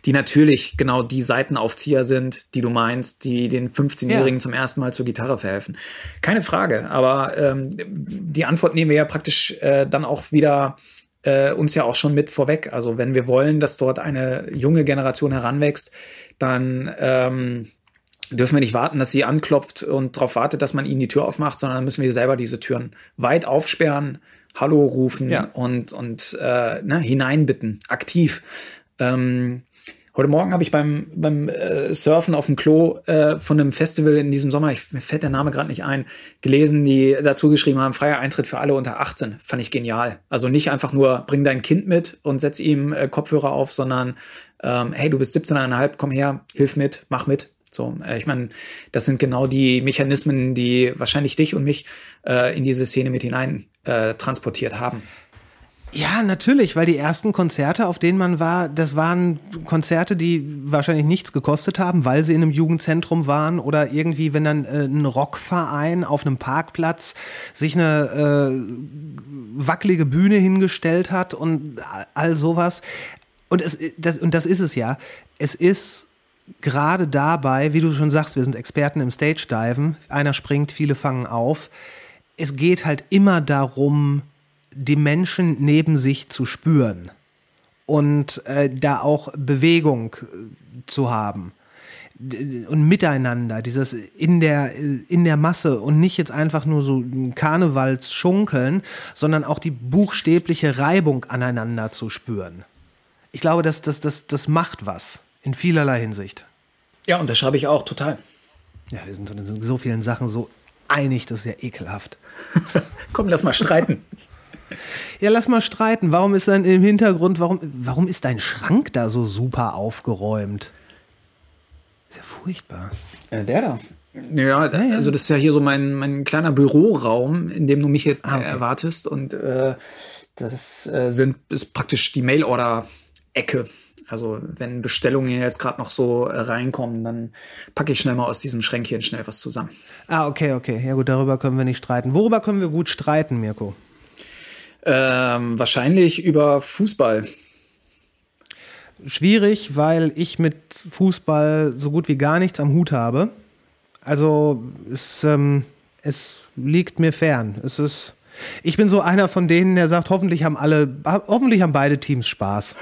die natürlich genau die Seitenaufzieher sind, die du meinst, die den 15-Jährigen Ja. zum ersten Mal zur Gitarre verhelfen. Keine Frage, aber ähm, die Antwort nehmen wir ja praktisch äh, dann auch wieder äh, uns ja auch schon mit vorweg. Also wenn wir wollen, dass dort eine junge Generation heranwächst, dann ähm, dürfen wir nicht warten, dass sie anklopft und darauf wartet, dass man ihnen die Tür aufmacht, sondern dann müssen wir selber diese Türen weit aufsperren, Hallo rufen Ja. und, und äh, ne, hineinbitten, aktiv. Ähm, heute Morgen habe ich beim, beim äh, Surfen auf dem Klo äh, von einem Festival in diesem Sommer, ich, mir fällt der Name gerade nicht ein, gelesen, die dazu geschrieben haben, freier Eintritt für alle unter 18. Fand ich genial. Also nicht einfach nur, bring dein Kind mit und setz ihm äh, Kopfhörer auf, sondern ähm, hey, du bist 17,5, komm her, hilf mit, mach mit. So, äh, ich meine, das sind genau die Mechanismen, die wahrscheinlich dich und mich äh, in diese Szene mit hinein äh, transportiert haben. Ja, natürlich, weil die ersten Konzerte, auf denen man war, das waren Konzerte, die wahrscheinlich nichts gekostet haben, weil sie in einem Jugendzentrum waren oder irgendwie, wenn dann äh, ein Rockverein auf einem Parkplatz sich eine äh, wackelige Bühne hingestellt hat und all sowas. Und, es, das, und das ist es ja. Es ist gerade dabei, wie du schon sagst, wir sind Experten im Stage-Diven. Einer springt, viele fangen auf. Es geht halt immer darum, die Menschen neben sich zu spüren und äh, da auch Bewegung äh, zu haben und miteinander, dieses in der, in der Masse und nicht jetzt einfach nur so Karnevalsschunkeln, sondern auch die buchstäbliche Reibung aneinander zu spüren. Ich glaube, das, das, das, das macht was in vielerlei Hinsicht. Ja, unterschreibe ich auch total. Ja, wir sind uns in so vielen Sachen so einig, das ist ja ekelhaft. (laughs) Komm, lass mal streiten. Ja, lass mal streiten. Warum ist dann im Hintergrund, warum, warum ist dein Schrank da so super aufgeräumt? Ist ja furchtbar. Äh, der da. Ja, also das ist ja hier so mein, mein kleiner Büroraum, in dem du mich jetzt Ah, okay. erwartest. Und äh, das äh, sind, ist praktisch die Mail-Order-Ecke. Also wenn Bestellungen jetzt gerade noch so äh, reinkommen, dann packe ich schnell mal aus diesem Schränkchen schnell was zusammen. Ah, okay, okay. Ja gut, darüber können wir nicht streiten. Worüber können wir gut streiten, Mirko? Ähm, wahrscheinlich über Fußball. Schwierig, weil ich mit Fußball so gut wie gar nichts am Hut habe. Also es, ähm, es liegt mir fern. Es ist. Ich bin so einer von denen, der sagt, hoffentlich haben alle, hoffentlich haben beide Teams Spaß.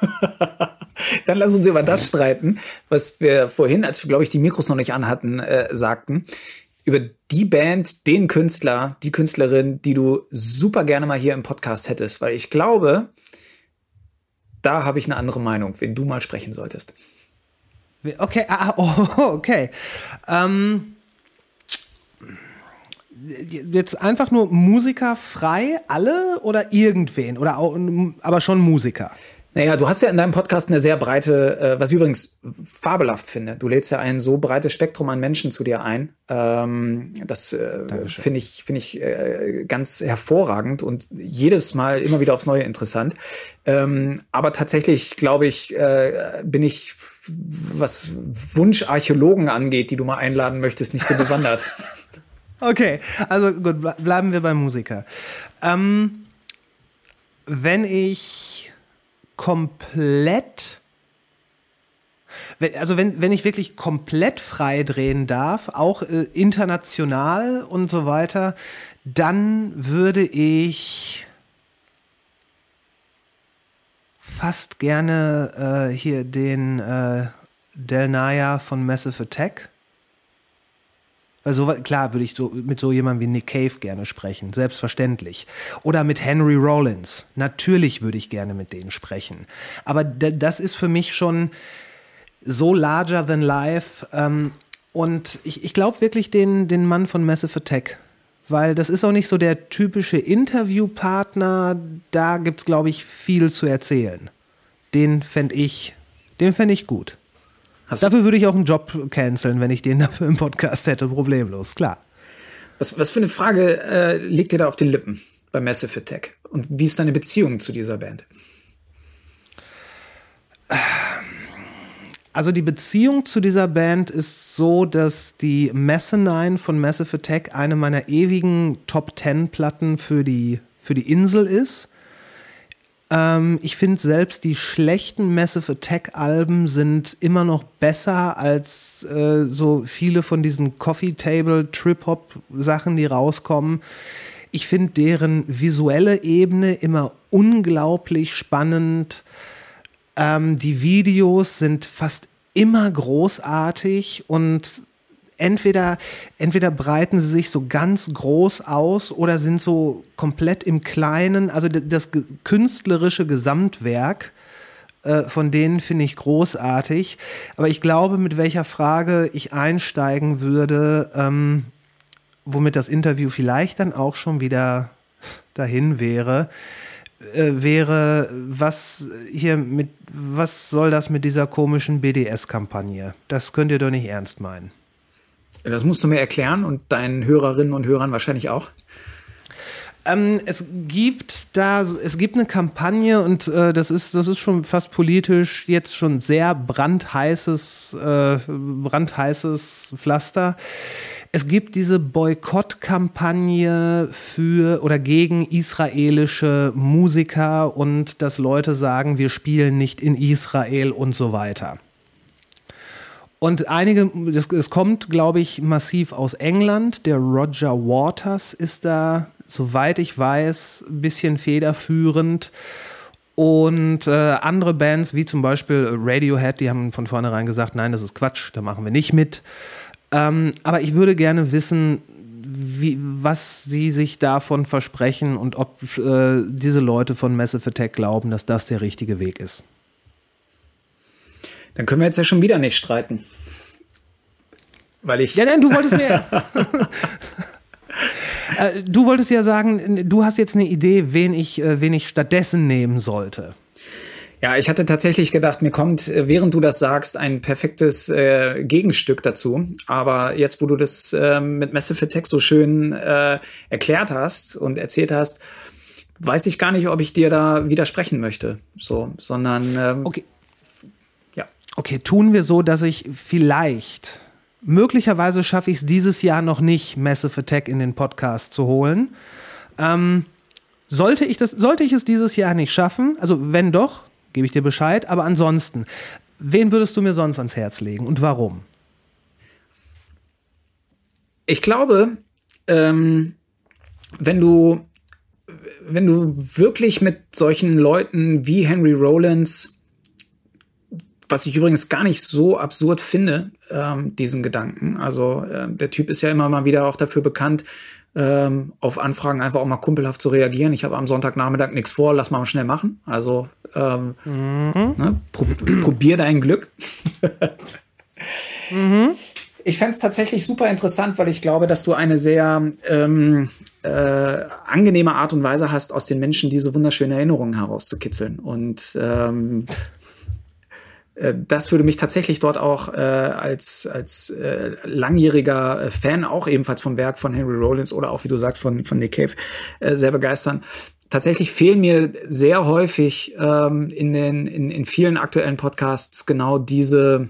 (laughs) Dann lass uns über das streiten, was wir vorhin, als wir, glaube ich, die Mikros noch nicht anhatten, äh, sagten. Über die Band, den Künstler, die Künstlerin, die du super gerne mal hier im Podcast hättest. Weil ich glaube, da habe ich eine andere Meinung, wenn du mal sprechen solltest. Okay, ah, (laughs) oh, okay. Ähm, jetzt einfach nur Musiker frei, alle oder irgendwen? Oder auch, aber schon Musiker? Naja, du hast ja in deinem Podcast eine sehr breite, äh, was ich übrigens fabelhaft finde. Du lädst ja ein so breites Spektrum an Menschen zu dir ein. Ähm, das äh, finde ich, finde ich äh, ganz hervorragend und jedes Mal immer wieder aufs Neue interessant. Ähm, aber tatsächlich, glaube ich, äh, bin ich, was Wunscharchäologen angeht, die du mal einladen möchtest, nicht so bewandert. (laughs) Okay, also gut, ble- bleiben wir beim Musiker. Ähm, wenn ich komplett, also wenn, wenn ich wirklich komplett frei drehen darf, auch äh, international und so weiter, dann würde ich fast gerne äh, hier den äh, Del Naya von Massive Attack. Weil so, klar würde ich so mit so jemandem wie Nick Cave gerne sprechen, selbstverständlich. Oder mit Henry Rollins. Natürlich würde ich gerne mit denen sprechen. Aber das ist für mich schon so larger than life. Ähm, und ich, ich glaube wirklich den, den Mann von Massive Attack. Weil das ist auch nicht so der typische Interviewpartner. Da gibt es, glaube ich, viel zu erzählen. Den fände ich, den fände ich gut. Hast Dafür würde ich auch einen Job canceln, wenn ich den dafür im Podcast hätte. Problemlos, klar. Was, was für eine Frage äh, liegt dir da auf den Lippen bei Massive Attack? Und wie ist deine Beziehung zu dieser Band? Also die Beziehung zu dieser Band ist so, dass die Messenine von Massive Attack eine meiner ewigen Top Ten Platten für die, für die Insel ist. Ähm, ich finde selbst die schlechten Massive Attack Alben sind immer noch besser als äh, so viele von diesen Coffee Table Trip Hop Sachen, die rauskommen. Ich finde deren visuelle Ebene immer unglaublich spannend. Ähm, die Videos sind fast immer großartig und entweder, entweder breiten sie sich so ganz groß aus oder sind so komplett im Kleinen. Also das künstlerische Gesamtwerk äh, von denen finde ich großartig. Aber ich glaube, mit welcher Frage ich einsteigen würde, ähm, womit das Interview vielleicht dann auch schon wieder dahin wäre, äh, wäre, was hier mit, was soll das mit dieser komischen BDS-Kampagne? Das könnt ihr doch nicht ernst meinen. Das musst du mir erklären und deinen Hörerinnen und Hörern wahrscheinlich auch. Ähm, es gibt da, es gibt eine Kampagne und äh, das ist, das ist schon fast politisch jetzt schon sehr brandheißes, äh, brandheißes Pflaster. Es gibt diese Boykottkampagne für oder gegen israelische Musiker und dass Leute sagen, wir spielen nicht in Israel und so weiter. Und einige, es kommt, glaube ich, massiv aus England. Der Roger Waters ist da, soweit ich weiß, ein bisschen federführend. Und äh, andere Bands, wie zum Beispiel Radiohead, die haben von vornherein gesagt, nein, das ist Quatsch, da machen wir nicht mit. Ähm, aber ich würde gerne wissen, wie, was Sie sich davon versprechen und ob äh, diese Leute von Massive Attack glauben, dass das der richtige Weg ist. Dann können wir jetzt ja schon wieder nicht streiten. Weil ich. Ja, nein, du wolltest mir. (laughs) Äh, du wolltest ja sagen, du hast jetzt eine Idee, wen ich, äh, wen ich stattdessen nehmen sollte. Ja, ich hatte tatsächlich gedacht, mir kommt, äh, während du das sagst, ein perfektes äh, Gegenstück dazu. Aber jetzt, wo du das äh, mit Massive Attack so schön äh, erklärt hast und erzählt hast, weiß ich gar nicht, ob ich dir da widersprechen möchte. So, sondern ähm, okay. Okay, tun wir so, dass ich vielleicht möglicherweise schaffe ich es dieses Jahr noch nicht, Massive Attack in den Podcast zu holen. Ähm, sollte ich das, sollte ich es dieses Jahr nicht schaffen, also wenn doch, gebe ich dir Bescheid. Aber ansonsten, wen würdest du mir sonst ans Herz legen und warum? Ich glaube, ähm, wenn du wenn du wirklich mit solchen Leuten wie Henry Rollins, was ich übrigens gar nicht so absurd finde, ähm, diesen Gedanken. Also äh, der Typ ist ja immer mal wieder auch dafür bekannt, ähm, auf Anfragen einfach auch mal kumpelhaft zu reagieren. Ich habe am Sonntagnachmittag nichts vor, lass mal schnell machen. Also ähm, mhm. ne, pro, probier dein Glück. (laughs) mhm. Ich fände es tatsächlich super interessant, weil ich glaube, dass du eine sehr ähm, äh, angenehme Art und Weise hast, aus den Menschen diese wunderschönen Erinnerungen herauszukitzeln. Und ähm, äh, das würde mich tatsächlich dort auch äh, als, als äh, langjähriger äh, Fan auch ebenfalls vom Werk von Henry Rollins oder auch, wie du sagst, von, von Nick Cave äh, sehr begeistern. Tatsächlich fehlen mir sehr häufig ähm, in, den, in, in vielen aktuellen Podcasts genau diese,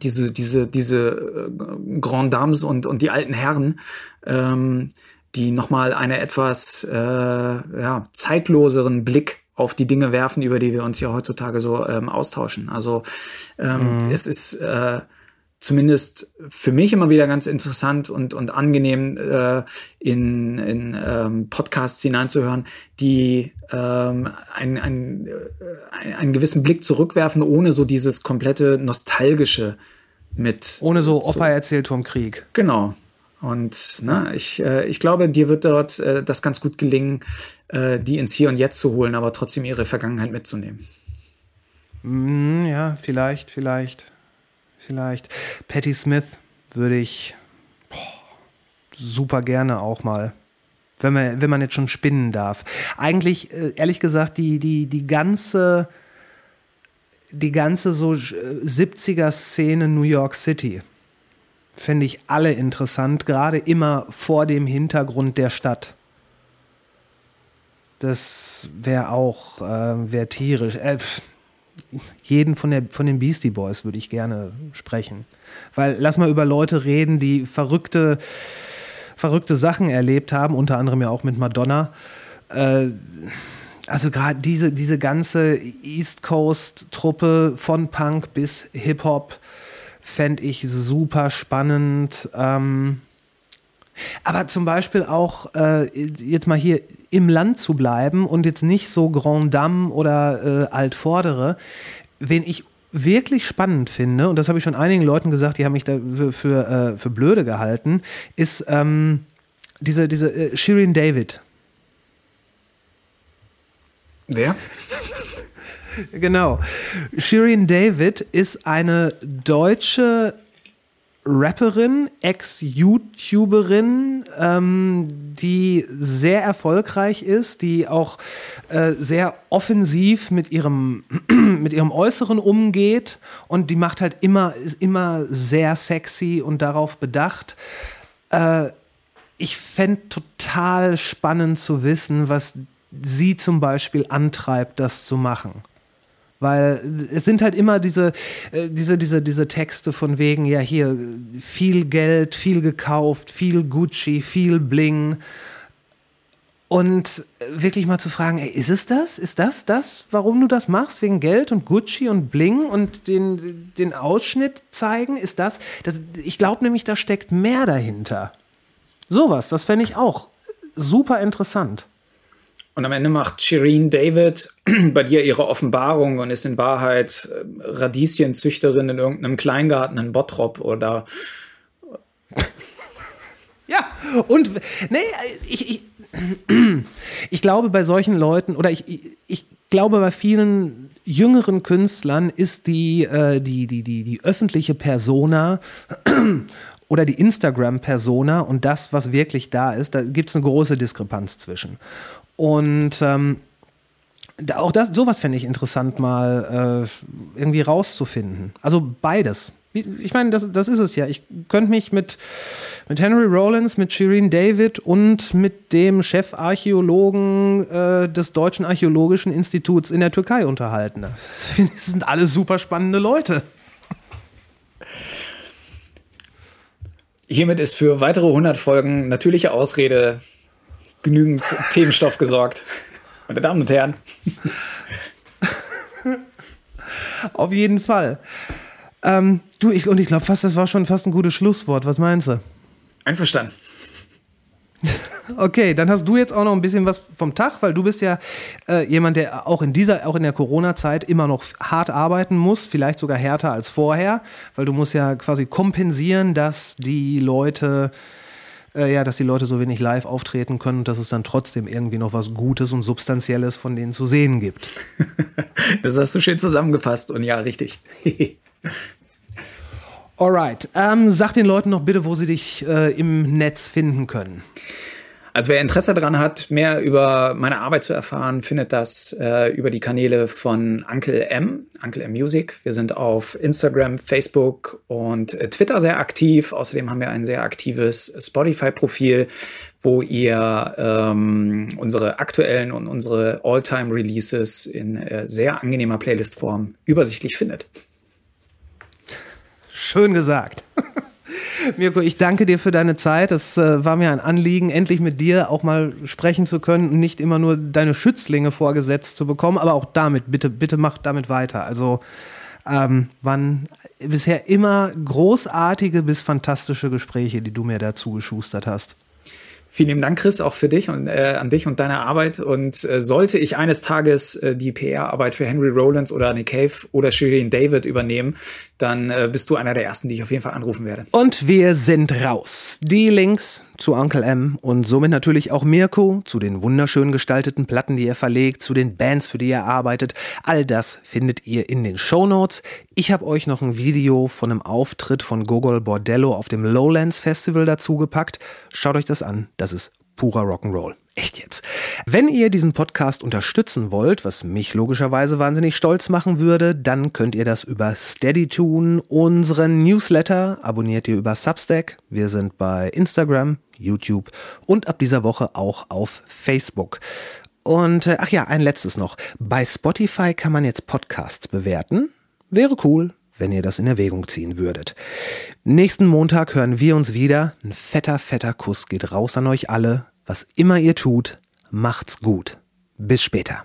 diese, diese, diese äh, Grand Dames und, und die alten Herren, ähm, die nochmal eine etwas äh, ja, zeitloseren Blick auf die Dinge werfen, über die wir uns ja heutzutage so ähm, austauschen. Also ähm, mhm. es ist äh, zumindest für mich immer wieder ganz interessant und, und angenehm, äh, in, in ähm, Podcasts hineinzuhören, die ähm, einen, einen, äh, einen gewissen Blick zurückwerfen, ohne so dieses komplette nostalgische mit. Ohne so Opa erzählt vom Krieg. Genau. Und ne, ich, äh, ich glaube, dir wird dort äh, das ganz gut gelingen, äh, die ins Hier und Jetzt zu holen, aber trotzdem ihre Vergangenheit mitzunehmen. Mm, ja, vielleicht, vielleicht, vielleicht. Patti Smith würde ich boah, super gerne auch mal. Wenn man, wenn man jetzt schon spinnen darf. Eigentlich, äh, ehrlich gesagt, die, die, die ganze, die ganze so 70er-Szene äh, New York City finde ich alle interessant, gerade immer vor dem Hintergrund der Stadt. Das wäre auch äh, wär tierisch. Äh, jeden von, der, von den Beastie Boys würde ich gerne sprechen. Weil lass mal über Leute reden, die verrückte, verrückte Sachen erlebt haben, unter anderem ja auch mit Madonna. Äh, also gerade diese, diese ganze East Coast-Truppe von Punk bis Hip-Hop fände ich super spannend. Ähm, aber zum Beispiel auch äh, jetzt mal hier im Land zu bleiben und jetzt nicht so Grand Dame oder äh, Altvordere, wen ich wirklich spannend finde, und das habe ich schon einigen Leuten gesagt, die haben mich da für, für, äh, für blöde gehalten, ist ähm, diese, diese äh, Shirin David. Wer? (laughs) genau. Shirin David ist eine deutsche Rapperin, Ex-YouTuberin, ähm, die sehr erfolgreich ist, die auch äh, sehr offensiv mit ihrem, (clears throat) mit ihrem Äußeren umgeht und die macht halt immer, ist immer sehr sexy und darauf bedacht. Äh, ich fände total spannend zu wissen, was sie zum Beispiel antreibt, das zu machen. Weil es sind halt immer diese, äh, diese, diese, diese Texte von wegen, ja, hier viel Geld, viel gekauft, viel Gucci, viel Bling. Und wirklich mal zu fragen, ey, ist es das? Ist das das, warum du das machst? Wegen Geld und Gucci und Bling und den, den Ausschnitt zeigen? Ist das? das ich glaube nämlich, da steckt mehr dahinter. Sowas, das fände ich auch super interessant. Und am Ende macht Shireen David (clears throat) bei dir ihre Offenbarung und ist in Wahrheit äh, Radieschenzüchterin in irgendeinem Kleingarten in Bottrop oder. Ja, und nee, ich, ich, ich glaube bei solchen Leuten oder ich, ich, glaube bei vielen jüngeren Künstlern ist die, äh, die, die, die, die öffentliche Persona (clears throat) oder die Instagram-Persona und das, was wirklich da ist, da gibt es eine große Diskrepanz zwischen. Und ähm, auch das, sowas fände ich interessant, mal äh, irgendwie rauszufinden. Also beides. Ich meine, das, das ist es ja. Ich könnte mich mit, mit Henry Rollins, mit Shireen David und mit dem Chefarchäologen äh, des Deutschen Archäologischen Instituts in der Türkei unterhalten. (laughs) Das sind alle super spannende Leute. Hiermit ist für weitere 100 Folgen natürliche Ausrede genügend Themenstoff gesorgt. Meine Damen und Herren. Auf jeden Fall. Ähm, du, ich, und ich glaube fast, das war schon fast ein gutes Schlusswort. Was meinst du? Einverstanden. Okay, dann hast du jetzt auch noch ein bisschen was vom Tag, weil du bist ja äh, jemand, der auch in dieser, auch in der Corona-Zeit immer noch hart arbeiten muss, vielleicht sogar härter als vorher, weil du musst ja quasi kompensieren, dass die Leute äh, ja, dass die Leute so wenig live auftreten können und dass es dann trotzdem irgendwie noch was Gutes und Substanzielles von denen zu sehen gibt. (laughs) das hast du schön zusammengefasst und ja, richtig. (laughs) Alright, ähm, sag den Leuten noch bitte, wo sie dich äh, im Netz finden können. Also wer Interesse daran hat, mehr über meine Arbeit zu erfahren, findet das äh, über die Kanäle von Uncle M, Uncle M Music. Wir sind auf Instagram, Facebook und äh, Twitter sehr aktiv. Außerdem haben wir ein sehr aktives Spotify-Profil, wo ihr ähm, unsere aktuellen und unsere All-Time-Releases in äh, sehr angenehmer Playlist-Form übersichtlich findet. Schön gesagt. (laughs) Mirko, ich danke dir für deine Zeit. Es äh, war mir ein Anliegen, endlich mit dir auch mal sprechen zu können und nicht immer nur deine Schützlinge vorgesetzt zu bekommen. Aber auch damit, bitte, bitte mach damit weiter. Also ähm, waren bisher immer großartige bis fantastische Gespräche, die du mir dazu geschustert hast. Vielen lieben Dank, Chris, auch für dich und äh, an dich und deine Arbeit. Und äh, sollte ich eines Tages äh, die PR-Arbeit für Henry Rollins oder Nick Cave oder Shirin David übernehmen, dann äh, bist du einer der ersten, die ich auf jeden Fall anrufen werde. Und wir sind raus. Die Links zu Uncle M und somit natürlich auch Mirko, zu den wunderschön gestalteten Platten, die er verlegt, zu den Bands, für die er arbeitet. All das findet ihr in den Show Notes. Ich habe euch noch ein Video von einem Auftritt von Gogol Bordello auf dem Lowlands Festival dazu gepackt. Schaut euch das an. Das ist purer Rock'n'Roll. Echt jetzt. Wenn ihr diesen Podcast unterstützen wollt, was mich logischerweise wahnsinnig stolz machen würde, dann könnt ihr das über Steady tun. Unseren Newsletter abonniert ihr über Substack. Wir sind bei Instagram, YouTube und ab dieser Woche auch auf Facebook. Und äh, ach ja, ein letztes noch. Bei Spotify kann man jetzt Podcasts bewerten. Wäre cool, wenn ihr das in Erwägung ziehen würdet. Nächsten Montag hören wir uns wieder. Ein fetter, fetter Kuss geht raus an euch alle. Was immer ihr tut, macht's gut. Bis später.